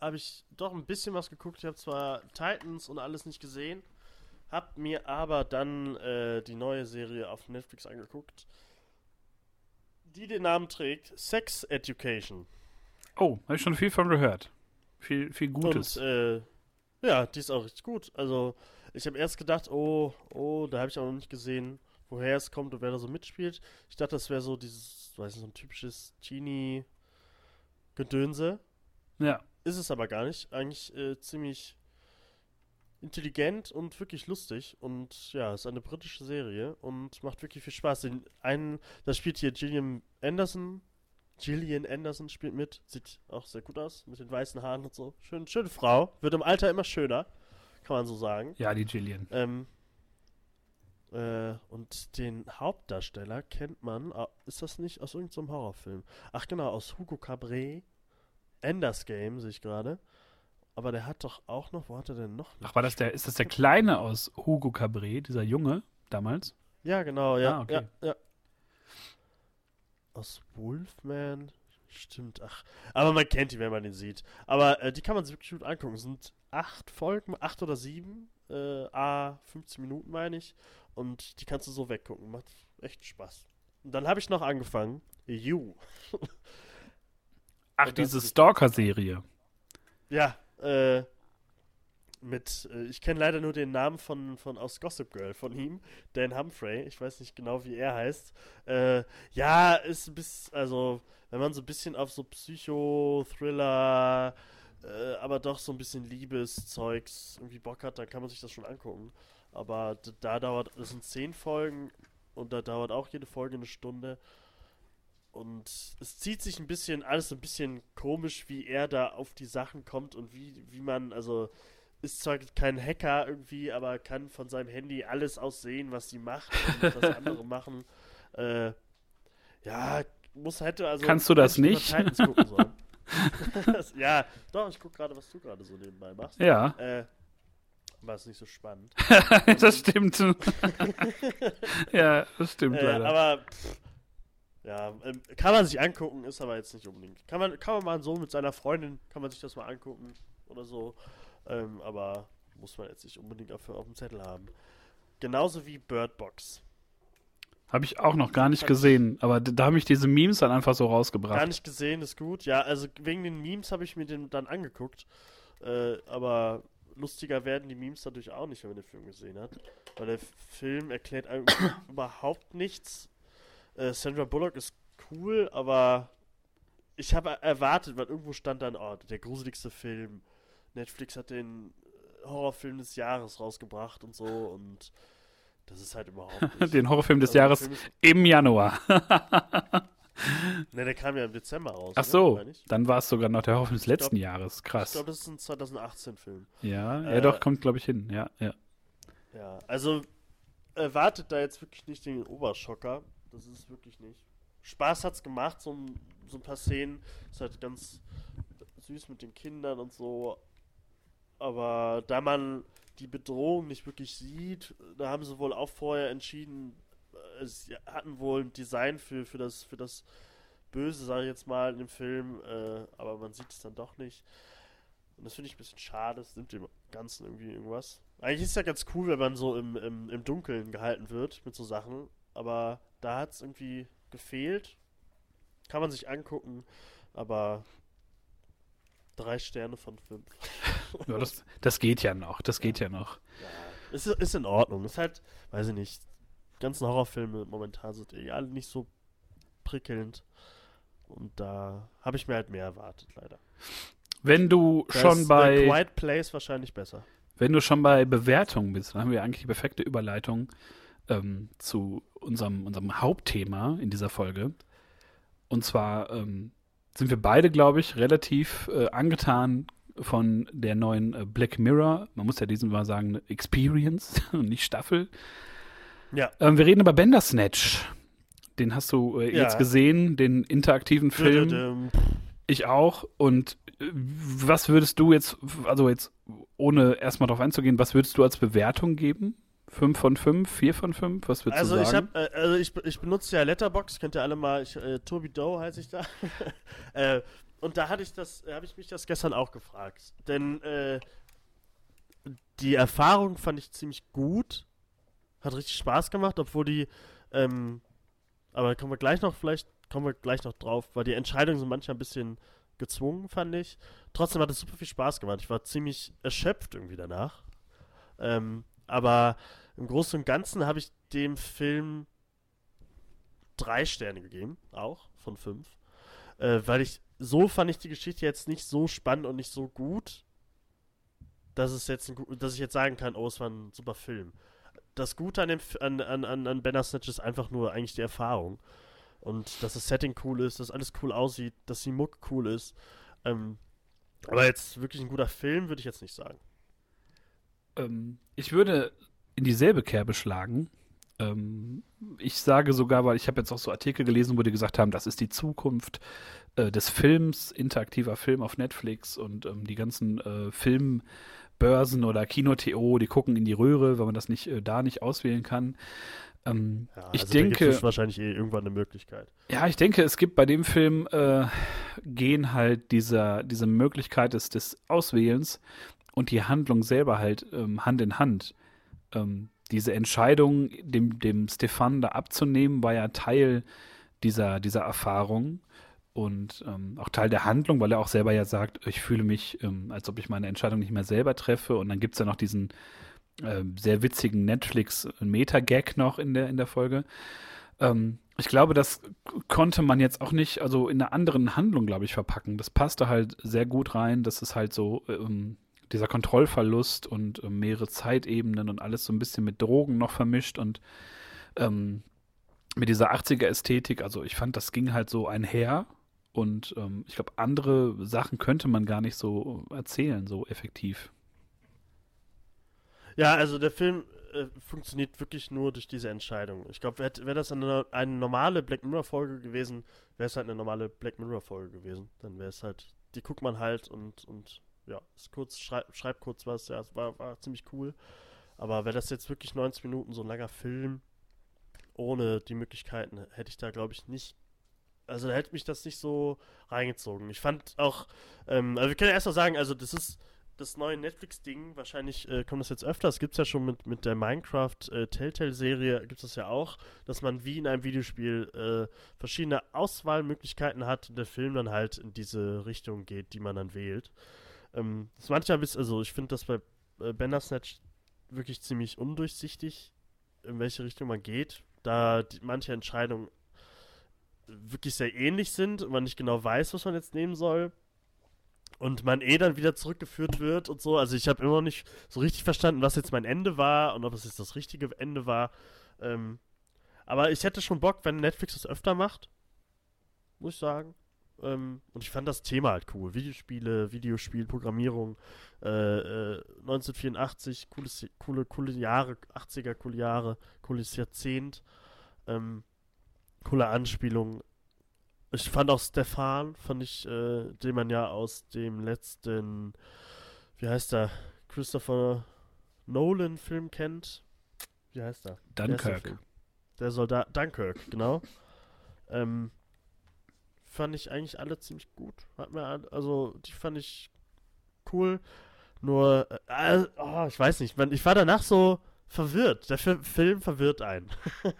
habe ich doch ein bisschen was geguckt. Ich habe zwar Titans und alles nicht gesehen, habe mir aber dann äh, die neue Serie auf Netflix angeguckt, die den Namen trägt Sex Education. Oh, habe ich schon viel von gehört. Viel, viel Gutes. Und, äh, ja, die ist auch richtig gut. Also, ich habe erst gedacht, oh, oh, da habe ich auch noch nicht gesehen, woher es kommt und wer da so mitspielt. Ich dachte, das wäre so dieses, weiß nicht, so ein typisches Genie-Gedönse. Ja. Ist es aber gar nicht. Eigentlich äh, ziemlich intelligent und wirklich lustig. Und ja, ist eine britische Serie und macht wirklich viel Spaß. Den einen, da spielt hier Gillian Anderson. Gillian Anderson spielt mit. Sieht auch sehr gut aus. Mit den weißen Haaren und so. Schön, schöne Frau. Wird im Alter immer schöner. Kann man so sagen. Ja, die Gillian. Ähm, äh, und den Hauptdarsteller kennt man, ist das nicht aus irgendeinem Horrorfilm? Ach genau, aus Hugo Cabret. Enders Game, sehe ich gerade. Aber der hat doch auch noch, wo hat er denn noch? Ach, war das der, ist das der Kleine aus Hugo Cabret, dieser Junge damals? Ja, genau, ja. Ah, okay. ja, ja. Aus Wolfman, stimmt, ach. Aber man kennt die, wenn man den sieht. Aber äh, die kann man sich wirklich gut angucken. Es sind acht Folgen, acht oder sieben, äh, a 15 Minuten meine ich. Und die kannst du so weggucken. Macht echt Spaß. Und dann habe ich noch angefangen. You. Ach, diese Stalker-Serie. Ja, äh, mit, äh, ich kenne leider nur den Namen von, von aus Gossip Girl von ihm, Dan Humphrey. Ich weiß nicht genau, wie er heißt. Äh, ja, ist ein bisschen, also, wenn man so ein bisschen auf so Psycho-Thriller, äh, aber doch so ein bisschen Liebeszeugs irgendwie Bock hat, dann kann man sich das schon angucken. Aber da dauert, das sind zehn Folgen und da dauert auch jede Folge eine Stunde. Und es zieht sich ein bisschen, alles ein bisschen komisch, wie er da auf die Sachen kommt und wie, wie man, also ist zwar kein Hacker irgendwie, aber kann von seinem Handy alles aussehen, was sie macht und was andere machen. Äh, ja, muss hätte also. Kannst du das nicht? ja, doch, ich gucke gerade, was du gerade so nebenbei machst. Ja. Äh, war es nicht so spannend. das stimmt. ja, das stimmt äh, leider. Aber pff, ja, ähm, kann man sich angucken, ist aber jetzt nicht unbedingt. Kann man, kann man mal so mit seiner Freundin, kann man sich das mal angucken oder so. Ähm, aber muss man jetzt nicht unbedingt dafür auf dem Zettel haben. Genauso wie Bird Box. Habe ich auch noch gar nicht gesehen, aber da habe ich diese Memes dann einfach so rausgebracht. Gar nicht gesehen, ist gut. Ja, also wegen den Memes habe ich mir den dann angeguckt. Äh, aber lustiger werden die Memes dadurch auch nicht, wenn man den Film gesehen hat. Weil der Film erklärt einem überhaupt nichts. Äh, Sandra Bullock ist cool, aber ich habe erwartet, weil irgendwo stand dann, oh, der gruseligste Film. Netflix hat den Horrorfilm des Jahres rausgebracht und so und das ist halt überhaupt nicht. Den Horrorfilm des also Jahres im Januar. ne, der kam ja im Dezember raus. Ach so, dann war es sogar noch der Horrorfilm des letzten glaub, Jahres. Krass. Ich glaube, das ist ein 2018-Film. Ja, äh, ja doch, kommt glaube ich hin. Ja, ja. Ja, also erwartet da jetzt wirklich nicht den Oberschocker. Das ist wirklich nicht. Spaß hat's gemacht, so ein, so ein paar Szenen. Ist halt ganz süß mit den Kindern und so. Aber da man die Bedrohung nicht wirklich sieht, da haben sie wohl auch vorher entschieden, äh, sie hatten wohl ein Design für, für, das, für das Böse, sage ich jetzt mal, in dem Film, äh, aber man sieht es dann doch nicht. Und das finde ich ein bisschen schade, das nimmt dem Ganzen irgendwie irgendwas. Eigentlich ist es ja ganz cool, wenn man so im, im, im Dunkeln gehalten wird mit so Sachen, aber da hat es irgendwie gefehlt. Kann man sich angucken, aber drei Sterne von fünf. Ja, das, das geht ja noch, das geht ja, ja noch. Ja, ist, ist in Ordnung. Ist halt, weiß ich nicht, die ganzen Horrorfilme momentan sind eh alle nicht so prickelnd. Und da habe ich mir halt mehr erwartet, leider. Wenn du da schon bei. White Place wahrscheinlich besser. Wenn du schon bei Bewertungen bist, dann haben wir eigentlich die perfekte Überleitung ähm, zu unserem, unserem Hauptthema in dieser Folge. Und zwar ähm, sind wir beide, glaube ich, relativ äh, angetan von der neuen äh, Black Mirror. Man muss ja diesen mal sagen, Experience und nicht Staffel. Ja. Ähm, wir reden über Bandersnatch. Den hast du äh, ja. jetzt gesehen, den interaktiven Film. Ich auch. Und äh, was würdest du jetzt, also jetzt ohne erstmal drauf einzugehen, was würdest du als Bewertung geben? 5 von 5, 4 von 5? Was würdest also du sagen? Ich hab, äh, also ich, ich benutze ja Letterbox, könnt ihr alle mal, ich, äh, Tobi Doe heiße ich da. äh, und da hatte ich das, habe ich mich das gestern auch gefragt. Denn äh, die Erfahrung fand ich ziemlich gut. Hat richtig Spaß gemacht, obwohl die, ähm, aber kommen wir gleich noch, vielleicht kommen wir gleich noch drauf, weil die Entscheidungen sind manchmal ein bisschen gezwungen, fand ich. Trotzdem hat es super viel Spaß gemacht. Ich war ziemlich erschöpft irgendwie danach. Ähm, aber im Großen und Ganzen habe ich dem Film drei Sterne gegeben, auch von fünf. Äh, weil ich, so fand ich die Geschichte jetzt nicht so spannend und nicht so gut, dass es jetzt ein, dass ich jetzt sagen kann, oh, es war ein super Film. Das Gute an, dem, an, an, an, an Banner Snatch ist einfach nur eigentlich die Erfahrung. Und dass das Setting cool ist, dass alles cool aussieht, dass die Muck cool ist. Ähm, aber jetzt wirklich ein guter Film, würde ich jetzt nicht sagen. Ähm, ich würde in dieselbe Kerbe schlagen. Ähm, ich sage sogar, weil ich habe jetzt auch so Artikel gelesen, wo die gesagt haben, das ist die Zukunft äh, des Films, interaktiver Film auf Netflix und ähm, die ganzen äh, Filmbörsen oder Kino.to, die gucken in die Röhre, weil man das nicht äh, da nicht auswählen kann. Ähm, ja, ich also denke, ist wahrscheinlich eh irgendwann eine Möglichkeit. Ja, ich denke, es gibt bei dem Film äh, gehen halt dieser, diese Möglichkeit des, des Auswählens und die Handlung selber halt ähm, Hand in Hand ähm, diese Entscheidung, dem, dem Stefan da abzunehmen, war ja Teil dieser, dieser Erfahrung und ähm, auch Teil der Handlung, weil er auch selber ja sagt, ich fühle mich, ähm, als ob ich meine Entscheidung nicht mehr selber treffe. Und dann gibt es ja noch diesen äh, sehr witzigen Netflix-Meta-Gag noch in der, in der Folge. Ähm, ich glaube, das konnte man jetzt auch nicht, also in einer anderen Handlung, glaube ich, verpacken. Das passte halt sehr gut rein, dass es halt so ähm, dieser Kontrollverlust und äh, mehrere Zeitebenen und alles so ein bisschen mit Drogen noch vermischt und ähm, mit dieser 80er-Ästhetik. Also ich fand, das ging halt so einher und ähm, ich glaube, andere Sachen könnte man gar nicht so erzählen, so effektiv. Ja, also der Film äh, funktioniert wirklich nur durch diese Entscheidung. Ich glaube, wäre wär das eine, eine normale Black Mirror-Folge gewesen, wäre es halt eine normale Black Mirror-Folge gewesen. Dann wäre es halt, die guckt man halt und, und ja, ist kurz, schreib, schreib kurz was, ja, es war, war ziemlich cool. Aber wäre das jetzt wirklich 90 Minuten so ein langer Film, ohne die Möglichkeiten, hätte ich da, glaube ich, nicht. Also da hätte mich das nicht so reingezogen. Ich fand auch, ähm, also wir können ja erst mal sagen, also das ist das neue Netflix-Ding, wahrscheinlich äh, kommt das jetzt öfter, es gibt es ja schon mit, mit der Minecraft äh, gibt es das ja auch, dass man wie in einem Videospiel äh, verschiedene Auswahlmöglichkeiten hat und der Film dann halt in diese Richtung geht, die man dann wählt. Ähm, das manchmal bis, also ich finde das bei äh, Bandersnatch wirklich ziemlich undurchsichtig, in welche Richtung man geht, da die, manche Entscheidungen wirklich sehr ähnlich sind und man nicht genau weiß, was man jetzt nehmen soll und man eh dann wieder zurückgeführt wird und so. Also ich habe immer noch nicht so richtig verstanden, was jetzt mein Ende war und ob es jetzt das richtige Ende war. Ähm, aber ich hätte schon Bock, wenn Netflix das öfter macht, muss ich sagen. Ähm, und ich fand das Thema halt cool. Videospiele, Videospielprogrammierung, äh, äh, 1984, cooles, coole, coole Jahre, 80er, coole Jahre, cooles Jahrzehnt. Ähm, coole Anspielung. Ich fand auch Stefan, fand ich, äh, den man ja aus dem letzten, wie heißt er, Christopher Nolan-Film kennt. Wie heißt er? Dunkirk. Der, der Soldat, Dunkirk, genau. ähm, fand ich eigentlich alle ziemlich gut. Hat mir, also, die fand ich cool. Nur, äh, oh, ich weiß nicht, ich war danach so verwirrt. Der Film verwirrt einen.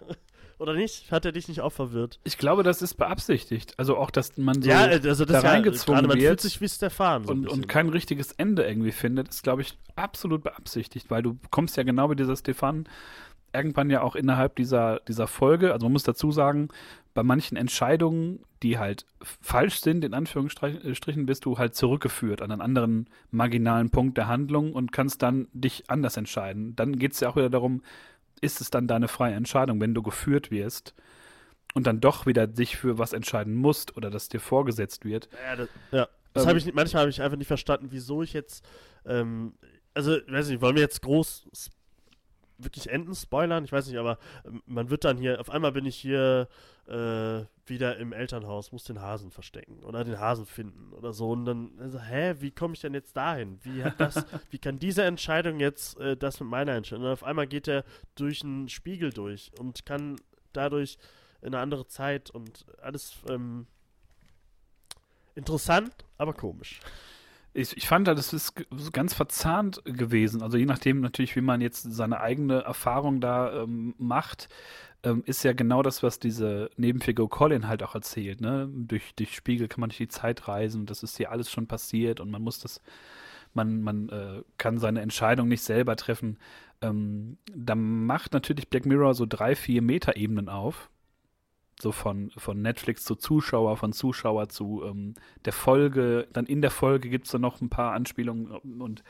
Oder nicht? Hat er dich nicht auch verwirrt? Ich glaube, das ist beabsichtigt. Also auch, dass man so ja, also das da reingezwungen ja, man wird fühlt sich wie Stefan so und, und kein richtiges Ende irgendwie findet, ist, glaube ich, absolut beabsichtigt, weil du kommst ja genau wie dieser Stefan irgendwann ja auch innerhalb dieser, dieser Folge, also man muss dazu sagen, bei manchen Entscheidungen, die halt falsch sind, in Anführungsstrichen, bist du halt zurückgeführt an einen anderen marginalen Punkt der Handlung und kannst dann dich anders entscheiden. Dann geht es ja auch wieder darum, ist es dann deine freie Entscheidung, wenn du geführt wirst und dann doch wieder dich für was entscheiden musst oder das dir vorgesetzt wird. Ja, das, ja. das ähm, habe ich manchmal habe ich einfach nicht verstanden, wieso ich jetzt ähm, also weiß nicht, wollen wir jetzt groß wirklich Enden spoilern? Ich weiß nicht, aber ähm, man wird dann hier, auf einmal bin ich hier äh, wieder im Elternhaus, muss den Hasen verstecken oder den Hasen finden oder so. Und dann, also, hä, wie komme ich denn jetzt dahin? Wie hat das, wie kann diese Entscheidung jetzt äh, das mit meiner Entscheidung? Und auf einmal geht er durch einen Spiegel durch und kann dadurch in eine andere Zeit und alles ähm, interessant, aber komisch ich, ich fand, das ist ganz verzahnt gewesen. Also je nachdem natürlich, wie man jetzt seine eigene Erfahrung da ähm, macht, ähm, ist ja genau das, was diese Nebenfigur Colin halt auch erzählt. Ne? Durch, durch Spiegel kann man durch die Zeit reisen. Das ist hier alles schon passiert und man muss das, man, man äh, kann seine Entscheidung nicht selber treffen. Ähm, da macht natürlich Black Mirror so drei, vier Metaebenen auf so von, von Netflix zu Zuschauer, von Zuschauer zu ähm, der Folge. Dann in der Folge gibt es dann noch ein paar Anspielungen und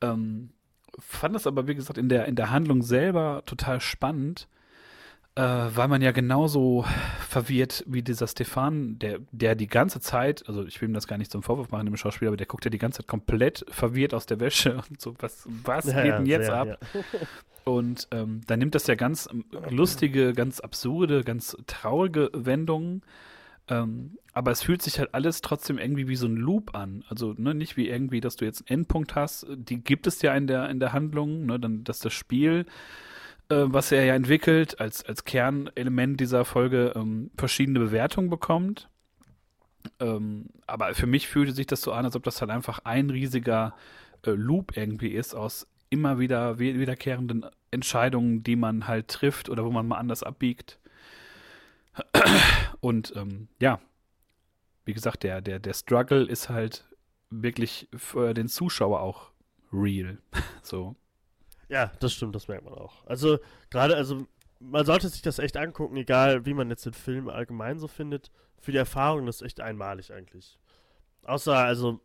ähm, fand das aber, wie gesagt, in der, in der Handlung selber total spannend, äh, weil man ja genauso verwirrt wie dieser Stefan, der, der die ganze Zeit, also ich will ihm das gar nicht zum Vorwurf machen, dem Schauspieler, aber der guckt ja die ganze Zeit komplett verwirrt aus der Wäsche und so, was, was ja, geht denn jetzt sehr, ab? Ja. Und ähm, da nimmt das ja ganz lustige, ganz absurde, ganz traurige Wendungen. Ähm, aber es fühlt sich halt alles trotzdem irgendwie wie so ein Loop an. Also ne, nicht wie irgendwie, dass du jetzt einen Endpunkt hast. Die gibt es ja in der, in der Handlung, ne, dann, dass das Spiel, äh, was er ja entwickelt, als, als Kernelement dieser Folge ähm, verschiedene Bewertungen bekommt. Ähm, aber für mich fühlte sich das so an, als ob das halt einfach ein riesiger äh, Loop irgendwie ist aus immer wieder wiederkehrenden Entscheidungen, die man halt trifft oder wo man mal anders abbiegt. Und ähm, ja, wie gesagt, der, der, der Struggle ist halt wirklich für den Zuschauer auch real. so. Ja, das stimmt, das merkt man auch. Also, gerade, also, man sollte sich das echt angucken, egal wie man jetzt den Film allgemein so findet. Für die Erfahrung, das ist echt einmalig eigentlich. Außer, also,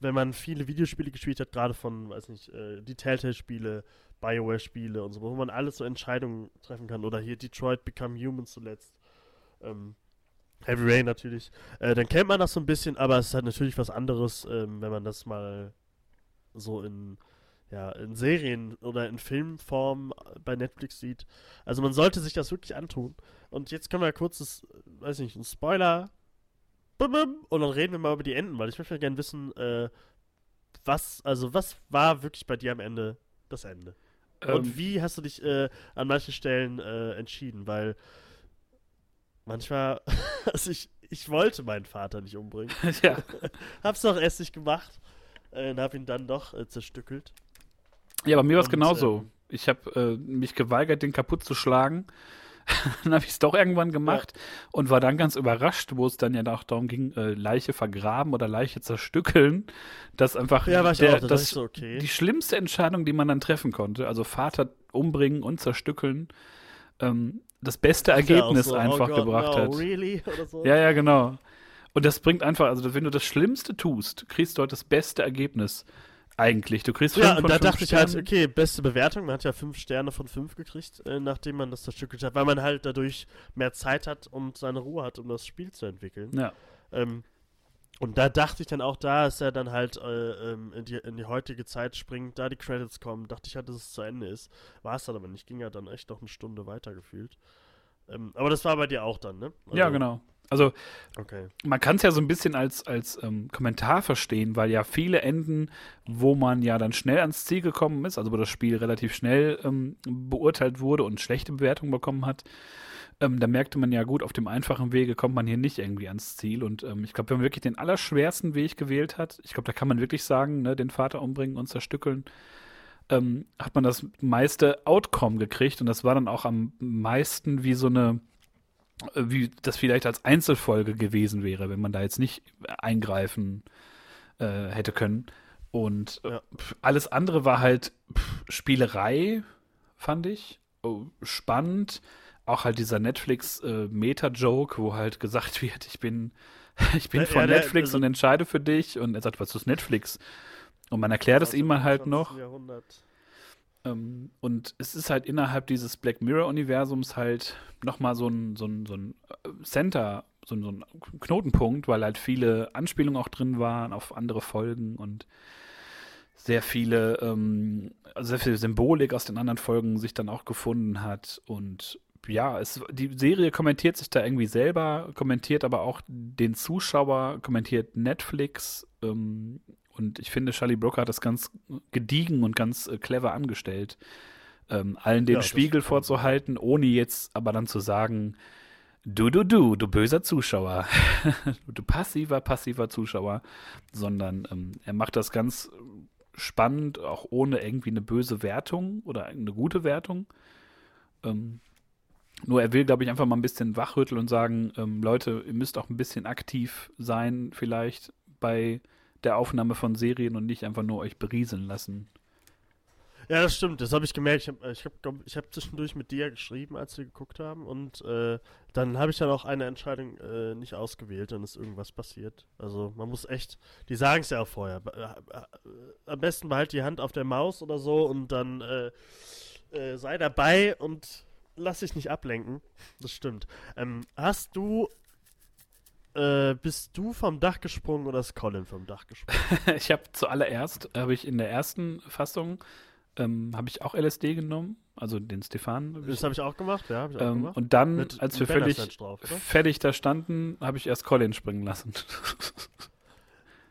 wenn man viele Videospiele gespielt hat, gerade von, weiß nicht, äh, die Telltale-Spiele, Bioware-Spiele und so, wo man alles so Entscheidungen treffen kann. Oder hier Detroit Become Human zuletzt. Ähm, Heavy Rain natürlich. Äh, dann kennt man das so ein bisschen, aber es ist halt natürlich was anderes, ähm, wenn man das mal so in, ja, in Serien oder in Filmform bei Netflix sieht. Also man sollte sich das wirklich antun. Und jetzt können wir kurz das, weiß nicht, ein Spoiler und dann reden wir mal über die Enden, weil ich möchte gerne wissen, äh, was, also was war wirklich bei dir am Ende das Ende? Ähm, und wie hast du dich äh, an manchen Stellen äh, entschieden? Weil manchmal, also ich, ich wollte meinen Vater nicht umbringen. ja. Hab's doch erst nicht gemacht. äh, und habe ihn dann doch äh, zerstückelt. Ja, bei mir war es genauso. ähm, ich habe äh, mich geweigert, den kaputt zu schlagen. dann habe ich es doch irgendwann gemacht und war dann ganz überrascht, wo es dann ja auch darum ging, äh, Leiche vergraben oder Leiche zerstückeln. Das einfach Ja, war ich der, auch, das, ich so, okay. die schlimmste Entscheidung, die man dann treffen konnte. Also Vater umbringen und zerstückeln. Ähm, das beste Ja, Ergebnis so, einfach oh God, gebracht no, hat. Really? So. Ja, ja, genau. Und das bringt einfach, also wenn du das Schlimmste tust, kriegst du heute das beste Ergebnis. Eigentlich. Du kriegst Ja, und da dachte ich halt, Sternen. okay, beste Bewertung. Man hat ja fünf Sterne von fünf gekriegt, äh, nachdem man das zerstückelt hat, weil man halt dadurch mehr Zeit hat und seine Ruhe hat, um das Spiel zu entwickeln. Ja. Ähm, und da dachte ich dann auch, da ist er dann halt äh, ähm, in, die, in die heutige Zeit springt, da die Credits kommen, dachte ich halt, dass es zu Ende ist. War es dann aber nicht, ging ja dann echt noch eine Stunde weiter gefühlt. Ähm, aber das war bei dir auch dann, ne? ja, Also, genau. Also Okay. man kann es ja so ein bisschen als, als ähm, Kommentar verstehen, weil ja viele Enden, wo man ja dann schnell ans Ziel gekommen ist, also wo das Spiel relativ schnell ähm, beurteilt wurde und schlechte Bewertungen bekommen hat, ähm, da merkte man ja gut, auf dem einfachen Wege kommt man hier nicht irgendwie ans Ziel. Und ähm, ich glaube, wenn man wirklich den allerschwersten Weg gewählt hat, ich glaube, da kann man wirklich sagen, ne, den Vater umbringen und zerstückeln, ähm, hat man das meiste Outcome gekriegt und das war dann auch am meisten wie so eine wie das vielleicht als Einzelfolge gewesen wäre, wenn man da jetzt nicht eingreifen äh, hätte können. Und äh, Ja. pf, alles andere war halt pf, Spielerei, fand ich. Oh, spannend. Auch halt dieser Netflix-Meta-Joke, wo halt gesagt wird, ich bin, ich bin Ja, von ja, der- Netflix also- und entscheide für dich. Und er sagt, was ist Netflix? Und man erklärt es ihm halt 20. noch. Jahrhundert. Ähm, und es ist halt innerhalb dieses Black Mirror-Universums halt nochmal so ein, so ein, so ein äh, Center, so ein, so ein Knotenpunkt, weil halt viele Anspielungen auch drin waren auf andere Folgen und sehr viele, ähm, sehr viel Symbolik aus den anderen Folgen sich dann auch gefunden hat. Und ja, es, die Serie kommentiert sich da irgendwie selber, kommentiert aber auch den Zuschauer, kommentiert Netflix. Ähm, und ich finde, Charlie Brooker hat das ganz gediegen und ganz äh, clever angestellt, ähm, allen den Ja, Spiegel vorzuhalten, ohne jetzt aber dann zu sagen, du, du, du, du böser Zuschauer, du passiver, passiver Zuschauer, sondern ähm, er macht das ganz spannend, auch ohne irgendwie eine böse Wertung oder eine gute Wertung. Ähm, nur er will, glaube ich, einfach mal ein bisschen wachrütteln und sagen, ähm, Leute, ihr müsst auch ein bisschen aktiv sein, vielleicht bei der Aufnahme von Serien und nicht einfach nur euch berieseln lassen. Ja, das stimmt. Das habe ich gemerkt. Ich habe ich hab, ich hab zwischendurch mit dir geschrieben, als wir geguckt haben. Und äh, dann habe ich dann auch eine Entscheidung äh, nicht ausgewählt. Dann ist irgendwas passiert. Also man muss echt, die sagen es ja auch vorher. Äh, äh, Am besten behalt die Hand auf der Maus oder so und dann äh, äh, sei dabei und lass dich nicht ablenken. Das stimmt. Ähm, hast du, äh, bist du vom Dach gesprungen oder ist Colin vom Dach gesprungen? ich habe zuallererst, habe ich in der ersten Fassung, ähm, habe ich auch LSD genommen, also den Stefan. hab Das habe ich auch gemacht, ja, habe ich auch ähm, gemacht. und dann, Mit als wir völlig drauf, fertig da standen, habe ich erst Colin springen lassen.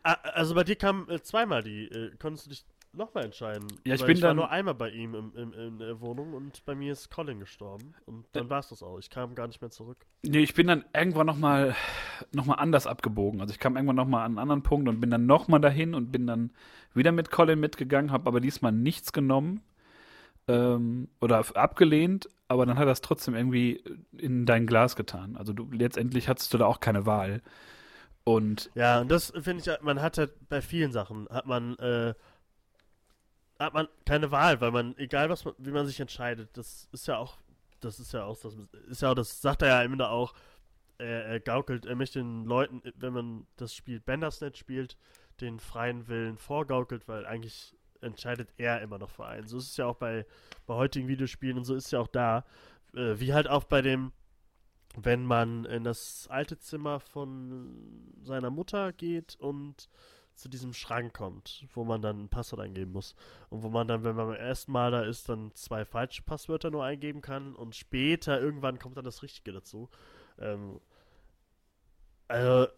Also bei dir kam äh, zweimal die, äh, konntest du dich nochmal entscheiden? Ja, ich Weil bin ich war dann- nur einmal bei ihm im, im, in der Wohnung und bei mir ist Colin gestorben. Und dann war es das auch. Ich kam gar nicht mehr zurück. Nee, ich bin dann irgendwann nochmal noch mal anders abgebogen. Also ich kam irgendwann nochmal an einen anderen Punkt und bin dann nochmal dahin und bin dann wieder mit Colin mitgegangen, habe aber diesmal nichts genommen ähm, oder abgelehnt, aber dann hat er es trotzdem irgendwie in dein Glas getan. Also du letztendlich hattest du da auch keine Wahl. Und Ja, und das finde ich, man hat halt bei vielen Sachen, hat man, äh, hat man keine Wahl, weil man, egal was man, wie man sich entscheidet, das ist ja auch, das ist ja auch, das ist ja auch, das sagt er ja immer auch, er, er gaukelt, er möchte den Leuten, wenn man das Spiel Bandersnatch spielt, den freien Willen vorgaukelt, weil eigentlich entscheidet er immer noch für einen. So ist es ja auch bei, bei heutigen Videospielen und so ist es ja auch da. Äh, wie halt auch bei dem, wenn man in das alte Zimmer von seiner Mutter geht und zu diesem Schrank kommt, wo man dann ein Passwort eingeben muss. Und wo man dann, wenn man beim ersten Mal da ist, dann zwei falsche Passwörter nur eingeben kann und später irgendwann kommt dann das Richtige dazu. Ähm, also,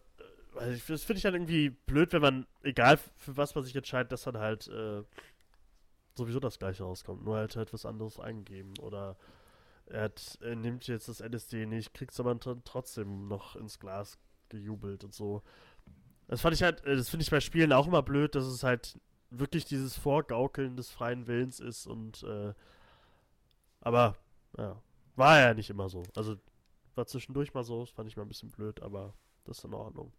ich, das finde ich dann irgendwie blöd, wenn man, egal für was man sich entscheidet, dass dann halt äh, sowieso das gleiche rauskommt. Nur halt halt was anderes eingeben. Oder er, hat, er nimmt jetzt das LSD nicht, kriegt es aber tr- trotzdem noch ins Glas gejubelt und so. Das fand ich halt, äh, das finde ich bei Spielen auch immer blöd, dass es halt wirklich dieses Vorgaukeln des freien Willens ist und äh, aber ja, war ja nicht immer so. Also war zwischendurch mal so, das fand ich mal ein bisschen blöd, aber das ist in Ordnung.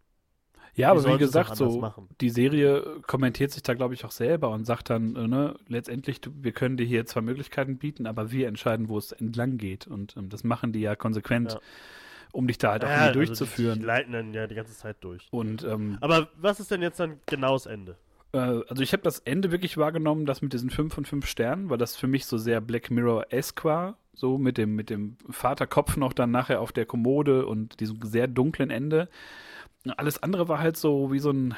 Ja, aber wie gesagt, so die Serie kommentiert sich da, glaube ich, auch selber und sagt dann, äh, ne, letztendlich, du, wir können dir hier zwei Möglichkeiten bieten, aber wir entscheiden, wo es entlang geht. Und ähm, das machen die ja konsequent, ja. Um dich da halt auch ja, irgendwie durchzuführen. Also die, die, leiten dann ja die ganze Zeit durch. Und, ähm, aber was ist denn jetzt dann genau das Ende? Äh, also ich habe das Ende wirklich wahrgenommen, das mit diesen 5 von 5 Sternen, weil das für mich so sehr Black Mirror-esque war. So mit dem, mit dem Vaterkopf noch dann nachher auf der Kommode und diesem sehr dunklen Ende. Alles andere war halt so wie so ein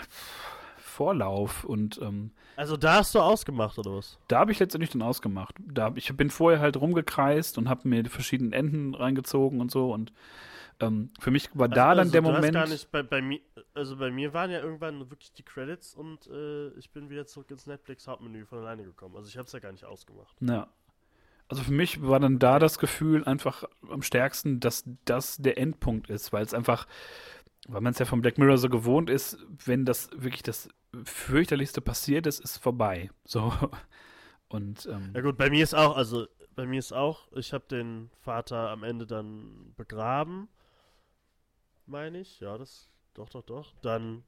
Vorlauf und ähm, also da hast du ausgemacht oder was? Da habe ich letztendlich dann ausgemacht. Da ich bin vorher halt rumgekreist und habe mir die verschiedenen Enden reingezogen und so und ähm, für mich war also, da dann also der du Moment. Hast gar nicht bei, bei mir, also bei mir waren ja irgendwann wirklich die Credits und äh, ich bin wieder zurück ins Netflix Hauptmenü von alleine gekommen. Also ich habe es ja gar nicht ausgemacht. Ja. Also für mich war dann da das Gefühl einfach am stärksten, dass das der Endpunkt ist, weil es einfach weil man es ja von Black Mirror so gewohnt ist, wenn das wirklich das fürchterlichste passiert ist, ist vorbei. So. Und, ähm, ja gut, bei mir ist auch, also bei mir ist auch, ich habe den Vater am Ende dann begraben, meine ich. Ja, das, doch, doch, doch. Dann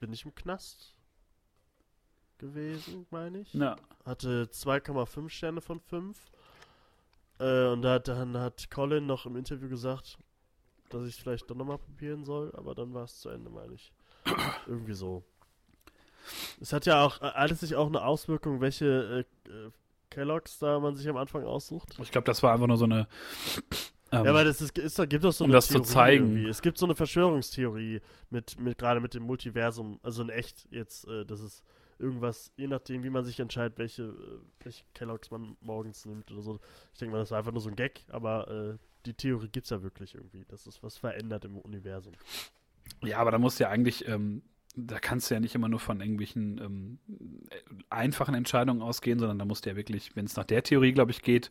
bin ich im Knast gewesen, meine ich. Ja. Hatte 2,5 Sterne von 5. Äh, und da, dann hat Colin noch im Interview gesagt, dass ich es vielleicht doch nochmal probieren soll, aber dann war es zu Ende, meine ich. Irgendwie so. Es hat ja auch äh, alles sich auch eine Auswirkung, welche äh, äh, Kelloggs da man sich am Anfang aussucht. Ich glaube, das war einfach nur so eine. Ähm, ja, aber das ist, ist, gibt doch so um eine das Theorie zu zeigen. Irgendwie. Es gibt so eine Verschwörungstheorie mit, mit gerade mit dem Multiversum, also in echt jetzt, äh, dass es irgendwas, je nachdem, wie man sich entscheidet, welche, äh, welche Kelloggs man morgens nimmt oder so. Ich denke mal, das war einfach nur so ein Gag, aber äh, die Theorie gibt es ja wirklich irgendwie, dass es was verändert im Universum. Ja, aber da muss ja eigentlich, ähm, da kannst du ja nicht immer nur von irgendwelchen ähm, einfachen Entscheidungen ausgehen, sondern da musst du ja wirklich, wenn es nach der Theorie, glaube ich, geht, äh,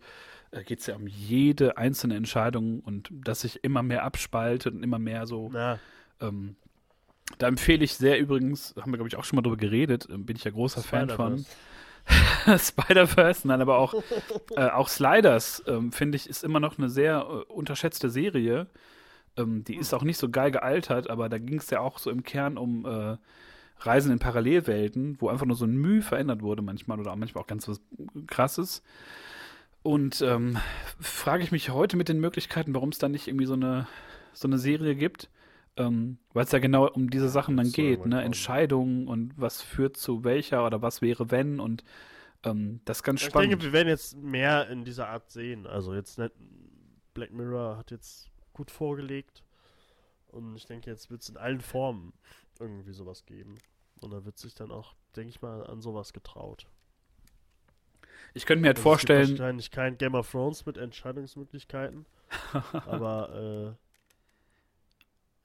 geht es ja um jede einzelne Entscheidung und dass sich immer mehr abspaltet und immer mehr so. Ähm, da empfehle ich sehr übrigens, haben wir, glaube ich, auch schon mal drüber geredet, äh, bin ich ja großer Fan von. Spider-Verse, nein, aber auch, äh, auch Sliders, ähm, finde ich, ist immer noch eine sehr äh, unterschätzte Serie. Ähm, die ist auch nicht so geil gealtert, aber da ging es ja auch so im Kern um äh, Reisen in Parallelwelten, wo einfach nur so ein Mühe verändert wurde manchmal oder auch manchmal auch ganz was Krasses. Und ähm, frage ich mich heute mit den Möglichkeiten, warum es da nicht irgendwie so eine, so eine Serie gibt. Ähm, Weil es ja genau um diese Sachen dann geht, ne? Entscheidungen und was führt zu welcher oder was wäre wenn und ähm, das ist ganz ich spannend. Ich denke, wir werden jetzt mehr in dieser Art sehen. Also jetzt nicht, Black Mirror hat jetzt gut vorgelegt und ich denke, jetzt wird es in allen Formen irgendwie sowas geben. Und da wird sich dann auch, denke ich mal, an sowas getraut. Ich könnte mir halt also vorstellen. Es gibt wahrscheinlich kein Game of Thrones mit Entscheidungsmöglichkeiten. aber äh,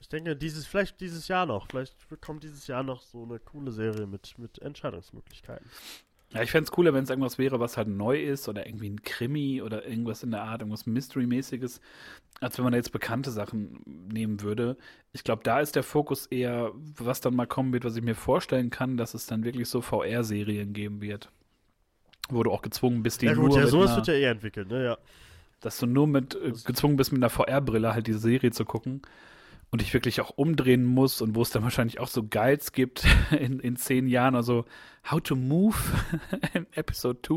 ich denke, dieses, vielleicht dieses Jahr noch. Vielleicht kommt dieses Jahr noch so eine coole Serie mit, mit Entscheidungsmöglichkeiten. Ja, ich fände es cooler, wenn es irgendwas wäre, was halt neu ist oder irgendwie ein Krimi oder irgendwas in der Art, irgendwas Mystery-mäßiges, als wenn man jetzt bekannte Sachen nehmen würde. Ich glaube, da ist der Fokus eher, was dann mal kommen wird, was ich mir vorstellen kann, dass es dann wirklich so VR-Serien geben wird. Wo du auch gezwungen bist, die ja, gut, nur ja, sowas wird ja eher entwickelt, ne, ja. Dass du nur mit, äh, gezwungen bist, mit einer VR-Brille halt diese Serie zu gucken und ich wirklich auch umdrehen muss und wo es dann wahrscheinlich auch so Guides gibt in, in zehn Jahren, also How to Move in Episode 2.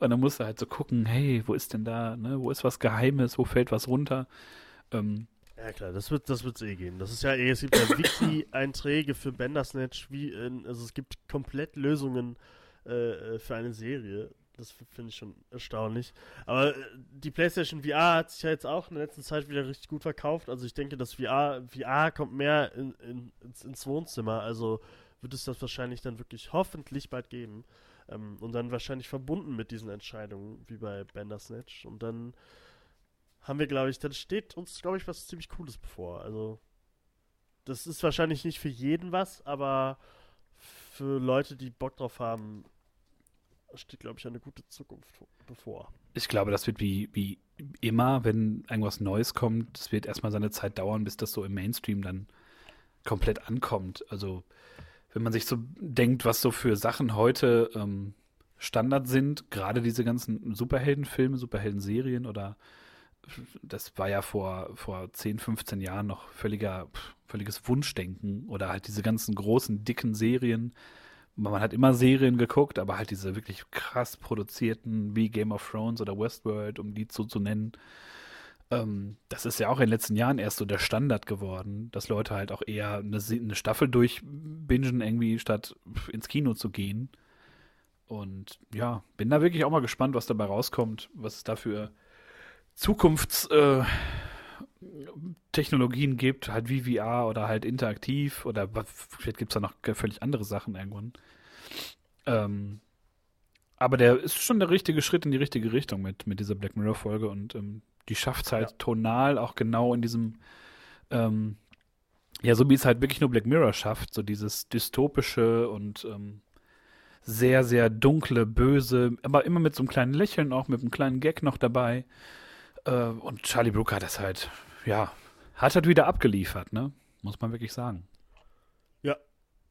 Und dann musst du halt so gucken, hey, wo ist denn da, ne, wo ist was Geheimes, wo fällt was runter? Ähm, ja klar, das wird das wird's eh gehen. Das ist ja eh, es gibt ja Wiki-Einträge für Bandersnatch, wie in, also es gibt komplett Lösungen äh, äh für eine Serie. Das finde ich schon erstaunlich. Aber äh, die PlayStation VR hat sich ja jetzt auch in der letzten Zeit wieder richtig gut verkauft. Also ich denke, dass VR, VR kommt mehr in, in, ins, ins, Wohnzimmer. Also wird es das wahrscheinlich dann wirklich hoffentlich bald geben. Ähm, und dann wahrscheinlich verbunden mit diesen Entscheidungen, wie bei Bandersnatch. Und dann haben wir, glaube ich, dann steht uns, glaube ich, was ziemlich Cooles bevor. Also das ist wahrscheinlich nicht für jeden was, aber für Leute, die Bock drauf haben, steht, glaube ich, eine gute Zukunft bevor. Ich glaube, das wird wie, wie immer, wenn irgendwas Neues kommt, es wird erstmal seine Zeit dauern, bis das so im Mainstream dann komplett ankommt. Also, wenn man sich so denkt, was so für Sachen heute ähm, Standard sind, gerade diese ganzen Superheldenfilme, Superheldenserien oder das war ja vor, vor 10, 15 Jahren noch völliger, völliges Wunschdenken oder halt diese ganzen großen, dicken Serien. Man hat immer Serien geguckt, aber halt diese wirklich krass produzierten wie Game of Thrones oder Westworld, um die zu, zu nennen. Ähm, das ist ja auch in den letzten Jahren erst so der Standard geworden, dass Leute halt auch eher eine, eine Staffel durchbingen irgendwie, statt ins Kino zu gehen. Und ja, bin da wirklich auch mal gespannt, was dabei rauskommt, was es da für Zukunftstechnologien äh, gibt, halt wie VR oder halt interaktiv oder vielleicht gibt es da noch völlig andere Sachen irgendwann. Ähm, aber der ist schon der richtige Schritt in die richtige Richtung mit, mit dieser Black Mirror-Folge und ähm, die schafft es halt ja. tonal auch genau in diesem, ähm, ja, so wie es halt wirklich nur Black Mirror schafft, so dieses dystopische und ähm, sehr, sehr dunkle, böse, aber immer mit so einem kleinen Lächeln, auch mit einem kleinen Gag noch dabei. Äh, und Charlie Brooker hat das halt, ja, hat halt wieder abgeliefert, ne? Muss man wirklich sagen. Ja.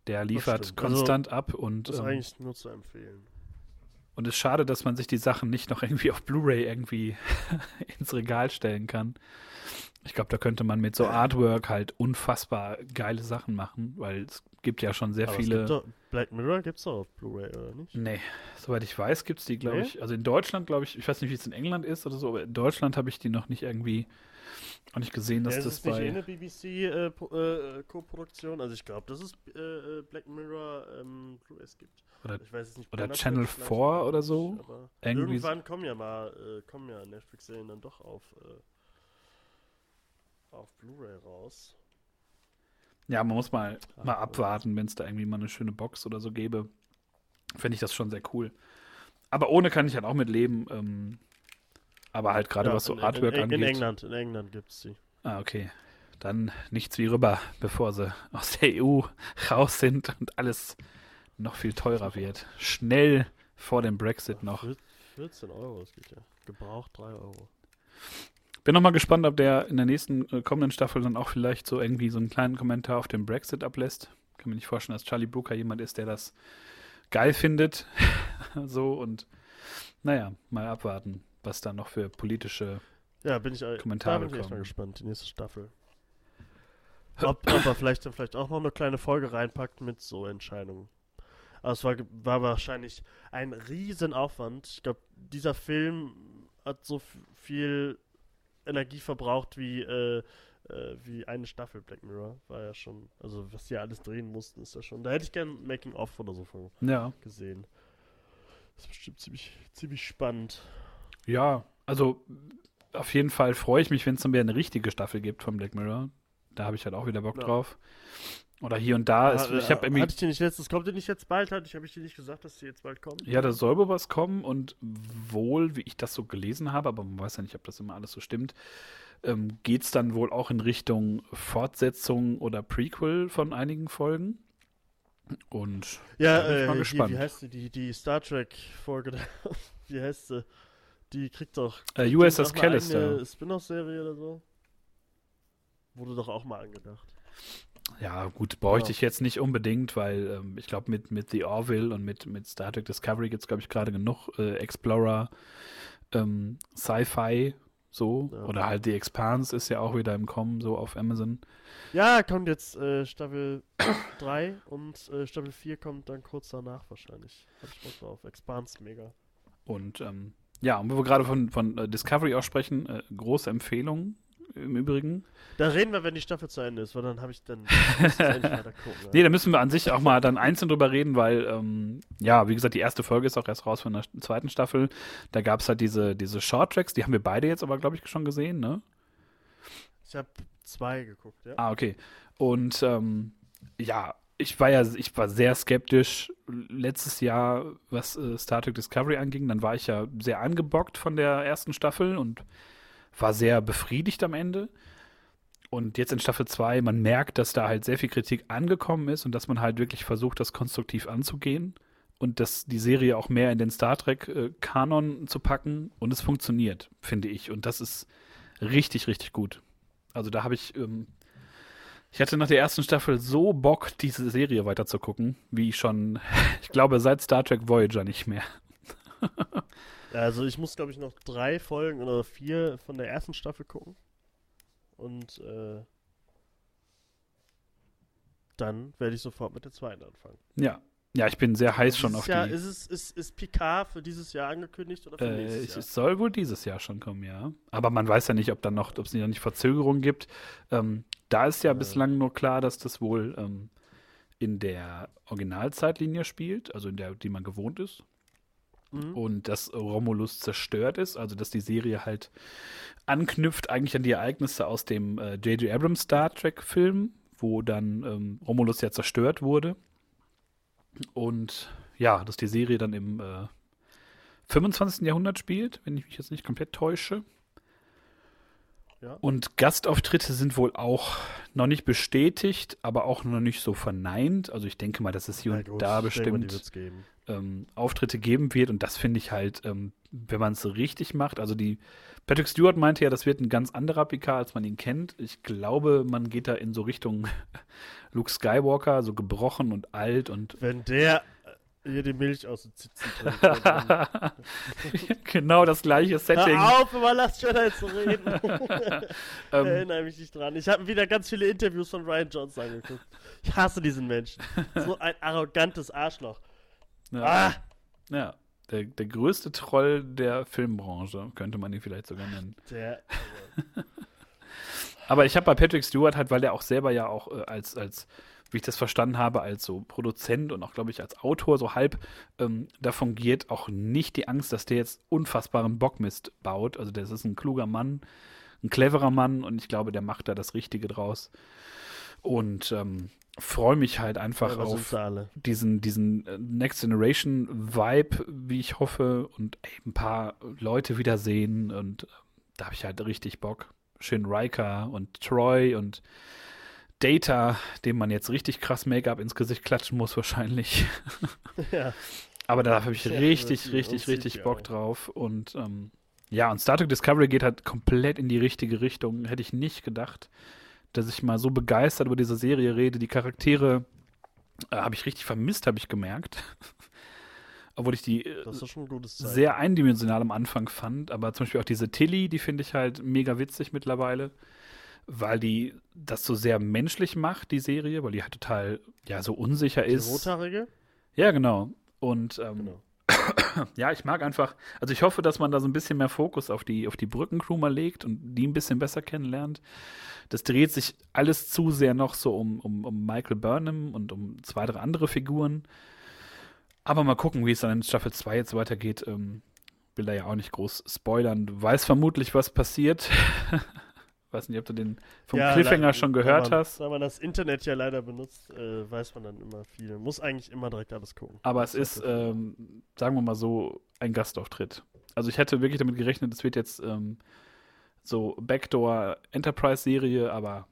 Der liefert konstant also, ab und. Das ist ähm, eigentlich nur zu empfehlen. Und es ist schade, dass man sich die Sachen nicht noch irgendwie auf Blu-ray irgendwie ins Regal stellen kann. Ich glaube, da könnte man mit so Artwork halt unfassbar geile Sachen machen, weil es gibt ja schon sehr Aber viele. Doch, Black Mirror gibt es doch auf Blu-ray, oder nicht? Nee, soweit ich weiß, gibt es die, glaube nee? ich. Also in Deutschland, glaube ich, ich weiß nicht, wie es in England ist oder so, aber in Deutschland habe ich die noch nicht irgendwie auch nicht gesehen, dass ja, das bei. Ist nicht eine BBC-Co-Produktion? Äh, äh, also ich glaube, dass es äh, äh, Black Mirror ähm, Blu-rays gibt. Oder, ich weiß es nicht. Oder Channel 4 oder so. irgendwann kommen ja mal, äh, kommen ja Netflix-Serien dann doch auf, äh, auf Blu-ray raus. Ja, man muss mal, Ach, mal abwarten, wenn es da irgendwie mal eine schöne Box oder so gäbe. Fände ich das schon sehr cool. Aber ohne kann ich halt auch mit leben. Ähm, aber halt gerade ja, was so in, Artwork in, in, angeht. In England, in England gibt es sie. Ah, okay. Dann nichts wie rüber, bevor sie aus der EU raus sind und alles noch viel teurer wird. Schnell vor dem Brexit noch. 14 Euro, das geht ja. Gebraucht 3 Euro. Bin noch mal gespannt, ob der in der nächsten äh, kommenden Staffel dann auch vielleicht so irgendwie so einen kleinen Kommentar auf den Brexit ablässt. Kann mir nicht vorstellen, dass Charlie Brooker jemand ist, der das geil findet. so und naja, mal abwarten, was da noch für politische ja, bin ich, Kommentare da bin ich echt mal gespannt, die nächste Staffel. Ob, ob er vielleicht dann vielleicht auch noch eine kleine Folge reinpackt mit so Entscheidungen. Aber es war, war wahrscheinlich ein Riesenaufwand. Ich glaube, dieser Film hat so viel Energie verbraucht wie, äh, äh, wie eine Staffel Black Mirror. War ja schon, also was die alles drehen mussten, ist ja schon. Da hätte ich gern Making of oder so von ja. gesehen. Das ist bestimmt ziemlich, ziemlich spannend. Ja, also auf jeden Fall freue ich mich, wenn es dann wieder eine richtige Staffel gibt von Black Mirror. Da habe ich halt auch wieder Bock ja. drauf. Oder hier und da. ist, ich habe irgendwie. Hatte ich dir nicht letztes, kommt dir nicht jetzt bald? Hatte ich, habe ich dir nicht gesagt, dass die jetzt bald kommen? Ja, da soll wohl was kommen und wohl, wie ich das so gelesen habe, aber man weiß ja nicht, ob das immer alles so stimmt, ähm, geht es dann wohl auch in Richtung Fortsetzung oder Prequel von einigen Folgen. Und ja, bin ich äh, mal gespannt. Hier, wie heißt die, die, die Star Trek-Folge? wie heißt sie? Die kriegt doch. Äh, USS Callister. Spin-off-Serie oder so? Wurde doch auch mal angedacht. Ja, gut, bräuchte ja. ich jetzt nicht unbedingt, weil ähm, ich glaube, mit, mit The Orville und mit, mit Star Trek Discovery gibt es, glaube ich, gerade genug äh, Explorer, ähm, Sci-Fi, so. Ja. Oder halt The Expanse ist ja auch wieder im Kommen, so auf Amazon. Ja, kommt jetzt äh, Staffel 3 und äh, Staffel 4 kommt dann kurz danach wahrscheinlich. Hab ich Bock drauf. Expanse, mega. Und ähm, ja, und wo wir gerade von, von äh, Discovery auch sprechen, äh, große Empfehlung im Übrigen. Da reden wir, wenn die Staffel zu Ende ist, weil dann habe ich dann. gucken, nee, da müssen wir an sich auch mal dann einzeln drüber reden, weil, ähm, ja, wie gesagt, die erste Folge ist auch erst raus von der zweiten Staffel. Da gab es halt diese, diese Short-Tracks, die haben wir beide jetzt aber, glaube ich, schon gesehen, ne? Ich habe zwei geguckt, ja. Ah, okay. Und ähm, ja, ich war ja, ich war sehr skeptisch letztes Jahr, was äh, Star Trek Discovery anging. Dann war ich ja sehr angebockt von der ersten Staffel und war sehr befriedigt am Ende. Und jetzt in Staffel 2, man merkt, dass da halt sehr viel Kritik angekommen ist und dass man halt wirklich versucht, das konstruktiv anzugehen und dass die Serie auch mehr in den Star Trek-Kanon äh, zu packen und es funktioniert, finde ich. Und das ist richtig, richtig gut. Also da habe ich, ähm, Ich hatte nach der ersten Staffel so Bock, diese Serie weiterzugucken, wie schon, ich glaube, seit Star Trek Voyager nicht mehr. Also ich muss, glaube ich, noch drei Folgen oder vier von der ersten Staffel gucken. Und äh, dann werde ich sofort mit der zweiten anfangen. Ja. Ja, ich bin sehr heiß schon auf Jahr, die. Ist, es, ist, ist Picard für dieses Jahr angekündigt oder für Äh, nächstes es Jahr? es soll wohl dieses Jahr schon kommen, ja. Aber man weiß ja nicht, ob dann noch, ob es da nicht Verzögerungen gibt. Ähm, da ist ja Ja. bislang nur klar, dass das wohl ähm, in der Originalzeitlinie spielt, also in der, die man gewohnt ist. Mhm. Und dass Romulus zerstört ist, also dass die Serie halt anknüpft eigentlich an die Ereignisse aus dem äh, J.J. Abrams Star Trek-Film, wo dann ähm, Romulus ja zerstört wurde. Und ja, dass die Serie dann im äh, 25. Jahrhundert spielt, wenn ich mich jetzt nicht komplett täusche. Ja. Und Gastauftritte sind wohl auch noch nicht bestätigt, aber auch noch nicht so verneint. Also ich denke mal, dass es hier Na und gut, da bestimmt geben. ähm, Auftritte geben wird. Und das finde ich halt, ähm, wenn man es richtig macht. Also die Patrick Stewart meinte ja, das wird ein ganz anderer PK, als man ihn kennt. Ich glaube, man geht da in so Richtung Luke Skywalker, so gebrochen und alt und Wenn der hier die Milch aus dem Zitzen trinkt. genau das gleiche Setting. Hör auf, immer lasst Jedi zu reden. Ähm, Erinnere mich nicht dran. Ich habe wieder ganz viele Interviews von Ryan Johnson angeguckt. Ich hasse diesen Menschen. So ein arrogantes Arschloch. ja, Ah! ja der, der größte Troll der Filmbranche, könnte man ihn vielleicht sogar nennen. Der, Aber ich habe bei Patrick Stewart halt, weil er auch selber ja auch äh, als, als, wie ich das verstanden habe, als so Produzent und auch, glaube ich, als Autor so halb ähm, da fungiert, auch nicht die Angst, dass der jetzt unfassbaren Bockmist baut. Also das ist ein kluger Mann, ein cleverer Mann und ich glaube, der macht da das Richtige draus. Und ähm, freue mich halt einfach ja, auf diesen, diesen äh, Next Generation Vibe, wie ich hoffe, und ey, ein paar Leute wiedersehen und äh, da habe ich halt richtig Bock. Schön Riker und Troy und Data, dem man jetzt richtig krass Make-up ins Gesicht klatschen muss wahrscheinlich. Ja. Aber da habe ich Ja, richtig, richtig, richtig Bock drauf. Und ähm, ja, und Star Trek Discovery geht halt komplett in die richtige Richtung. Hätte ich nicht gedacht, dass ich mal so begeistert über diese Serie rede. Die Charaktere äh, habe ich richtig vermisst, habe ich gemerkt. Obwohl ich die äh, ein sehr eindimensional am Anfang fand. Aber zum Beispiel auch diese Tilly, die finde ich halt mega witzig mittlerweile. Weil die das so sehr menschlich macht, die Serie, weil die halt total, ja, so unsicher Die ist. Rothaarige? Ja, genau. Und ähm, Genau. ja, ich mag einfach, also ich hoffe, dass man da so ein bisschen mehr Fokus auf die, auf die Brückencrew mal legt und die ein bisschen besser kennenlernt. Das dreht sich alles zu sehr noch so um, um, um Michael Burnham und um zwei, drei andere Figuren. Aber mal gucken, wie es dann in Staffel 2 jetzt weitergeht. Ähm, will da ja auch nicht groß spoilern. Du weißt vermutlich, was passiert. Weiß nicht, ob du den vom Ja, Cliffhanger schon gehört man, hast. Wenn man das Internet ja leider benutzt, äh, weiß man dann immer viel. Muss eigentlich immer direkt alles gucken. Aber es ist, ähm, sagen wir mal so, ein Gastauftritt. Also ich hätte wirklich damit gerechnet, es wird jetzt ähm, so Backdoor Enterprise-Serie, aber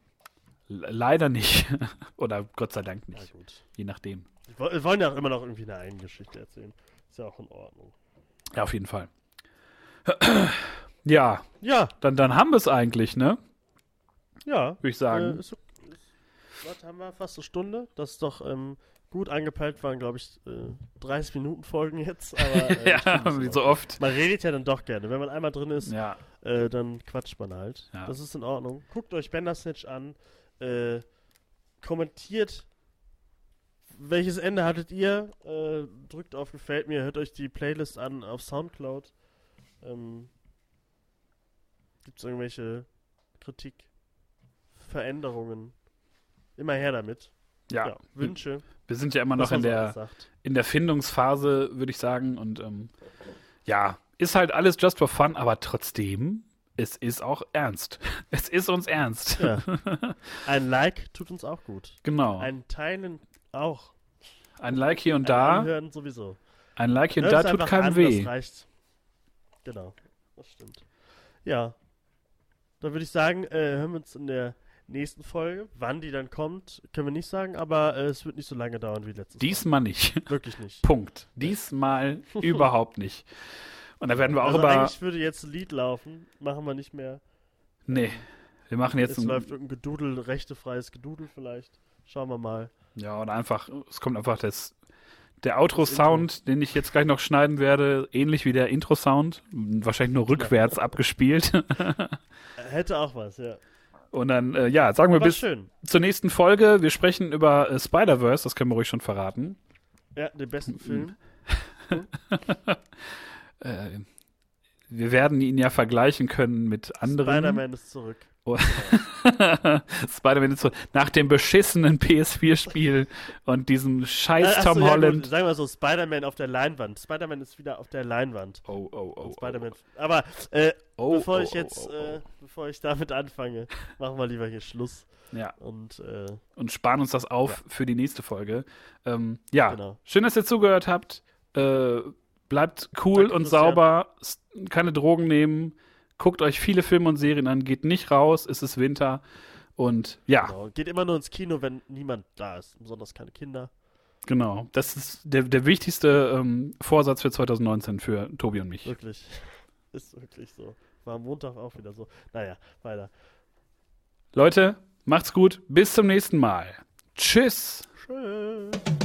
le- leider nicht. Oder Gott sei Dank Ja, nicht. gut. Je nachdem. Wir woll- wir wollen ja auch immer noch irgendwie eine Eigengeschichte erzählen. Ist ja auch in Ordnung. Ja, auf jeden Fall. Ja, Ja, dann, dann haben wir es eigentlich, ne? ja. Würde ich sagen. Äh, ist, warte, haben wir fast eine Stunde. Das ist doch ähm, gut angepeilt, waren, glaube ich, äh, 30 Minuten Folgen jetzt. Aber, äh, ja, wie so oft. Man redet ja dann doch gerne. Wenn man einmal drin ist, Ja, äh, dann quatscht man halt. Ja. Das ist in Ordnung. Guckt euch Bandersnatch an. Äh, kommentiert, welches Ende hattet ihr. Äh, drückt auf Gefällt mir. Hört euch die Playlist an auf Soundcloud. Ähm, Gibt es irgendwelche Kritik, Veränderungen? Immer her damit. ja. Ja, Wünsche. Wir sind ja immer noch in der, in der Findungsphase, würde ich sagen. Und ähm, ja, ist halt alles just for fun, aber trotzdem, es ist auch ernst. Es ist uns ernst. Ja. Ein Like tut uns auch gut. Genau. Ein Teilen auch. Ein Like hier und Ein da, Anhören sowieso. ein Like hier und da tut keinem an, weh. Das reicht. Genau, das stimmt. Ja, dann würde ich sagen, äh, hören wir uns in der nächsten Folge. Wann die dann kommt, können wir nicht sagen, aber äh, es wird nicht so lange dauern wie letztes Diesmal nicht. Mal. Wirklich nicht. Punkt. Diesmal überhaupt nicht. Und da werden wir auch Also über. eigentlich würde jetzt ein Lied laufen, machen wir nicht mehr. Nee. Wir machen jetzt Es ein, läuft irgendein Gedudel, rechtefreies Gedudel vielleicht. Schauen wir mal. Ja, und einfach, es kommt einfach das, der Outro-Sound, den ich jetzt gleich noch schneiden werde, ähnlich wie der Intro-Sound, wahrscheinlich nur rückwärts abgespielt. Äh, Hätte auch was, ja. Und dann, äh, ja, sagen wir bis schön. zur nächsten Folge. Wir sprechen über äh, Spider-Verse, das können wir ruhig schon verraten. Ja, den besten Film. Äh, wir werden ihn ja vergleichen können mit anderen. Spider-Man ist zurück. Spider-Man ist so nach dem beschissenen PS4-Spiel und diesem scheiß ach so, Tom ja, Holland. Gut, sagen wir so, Spider-Man auf der Leinwand. Spider-Man ist wieder auf der Leinwand. Oh, oh, oh. Spider-Man. Aber äh, Oh, bevor oh, ich oh, jetzt, oh, oh. Äh, bevor ich damit anfange, machen wir lieber hier Schluss. Ja, Und äh, und sparen uns das auf für die nächste Folge. Ähm, ja, Genau. schön, dass ihr zugehört habt. Äh, bleibt cool Danke, und Christian. sauber. Keine Drogen nehmen. Guckt euch viele Filme und Serien an. Geht nicht raus. Es ist Winter. Und ja, genau. Geht immer nur ins Kino, wenn niemand da ist. Besonders keine Kinder. genau. Das ist der, der wichtigste ähm, Vorsatz für 2019 für Tobi und mich. Wirklich. Ist wirklich so. War am Montag auch wieder so. Naja, weiter. Leute, macht's gut. Bis zum nächsten Mal. Tschüss. Tschüss.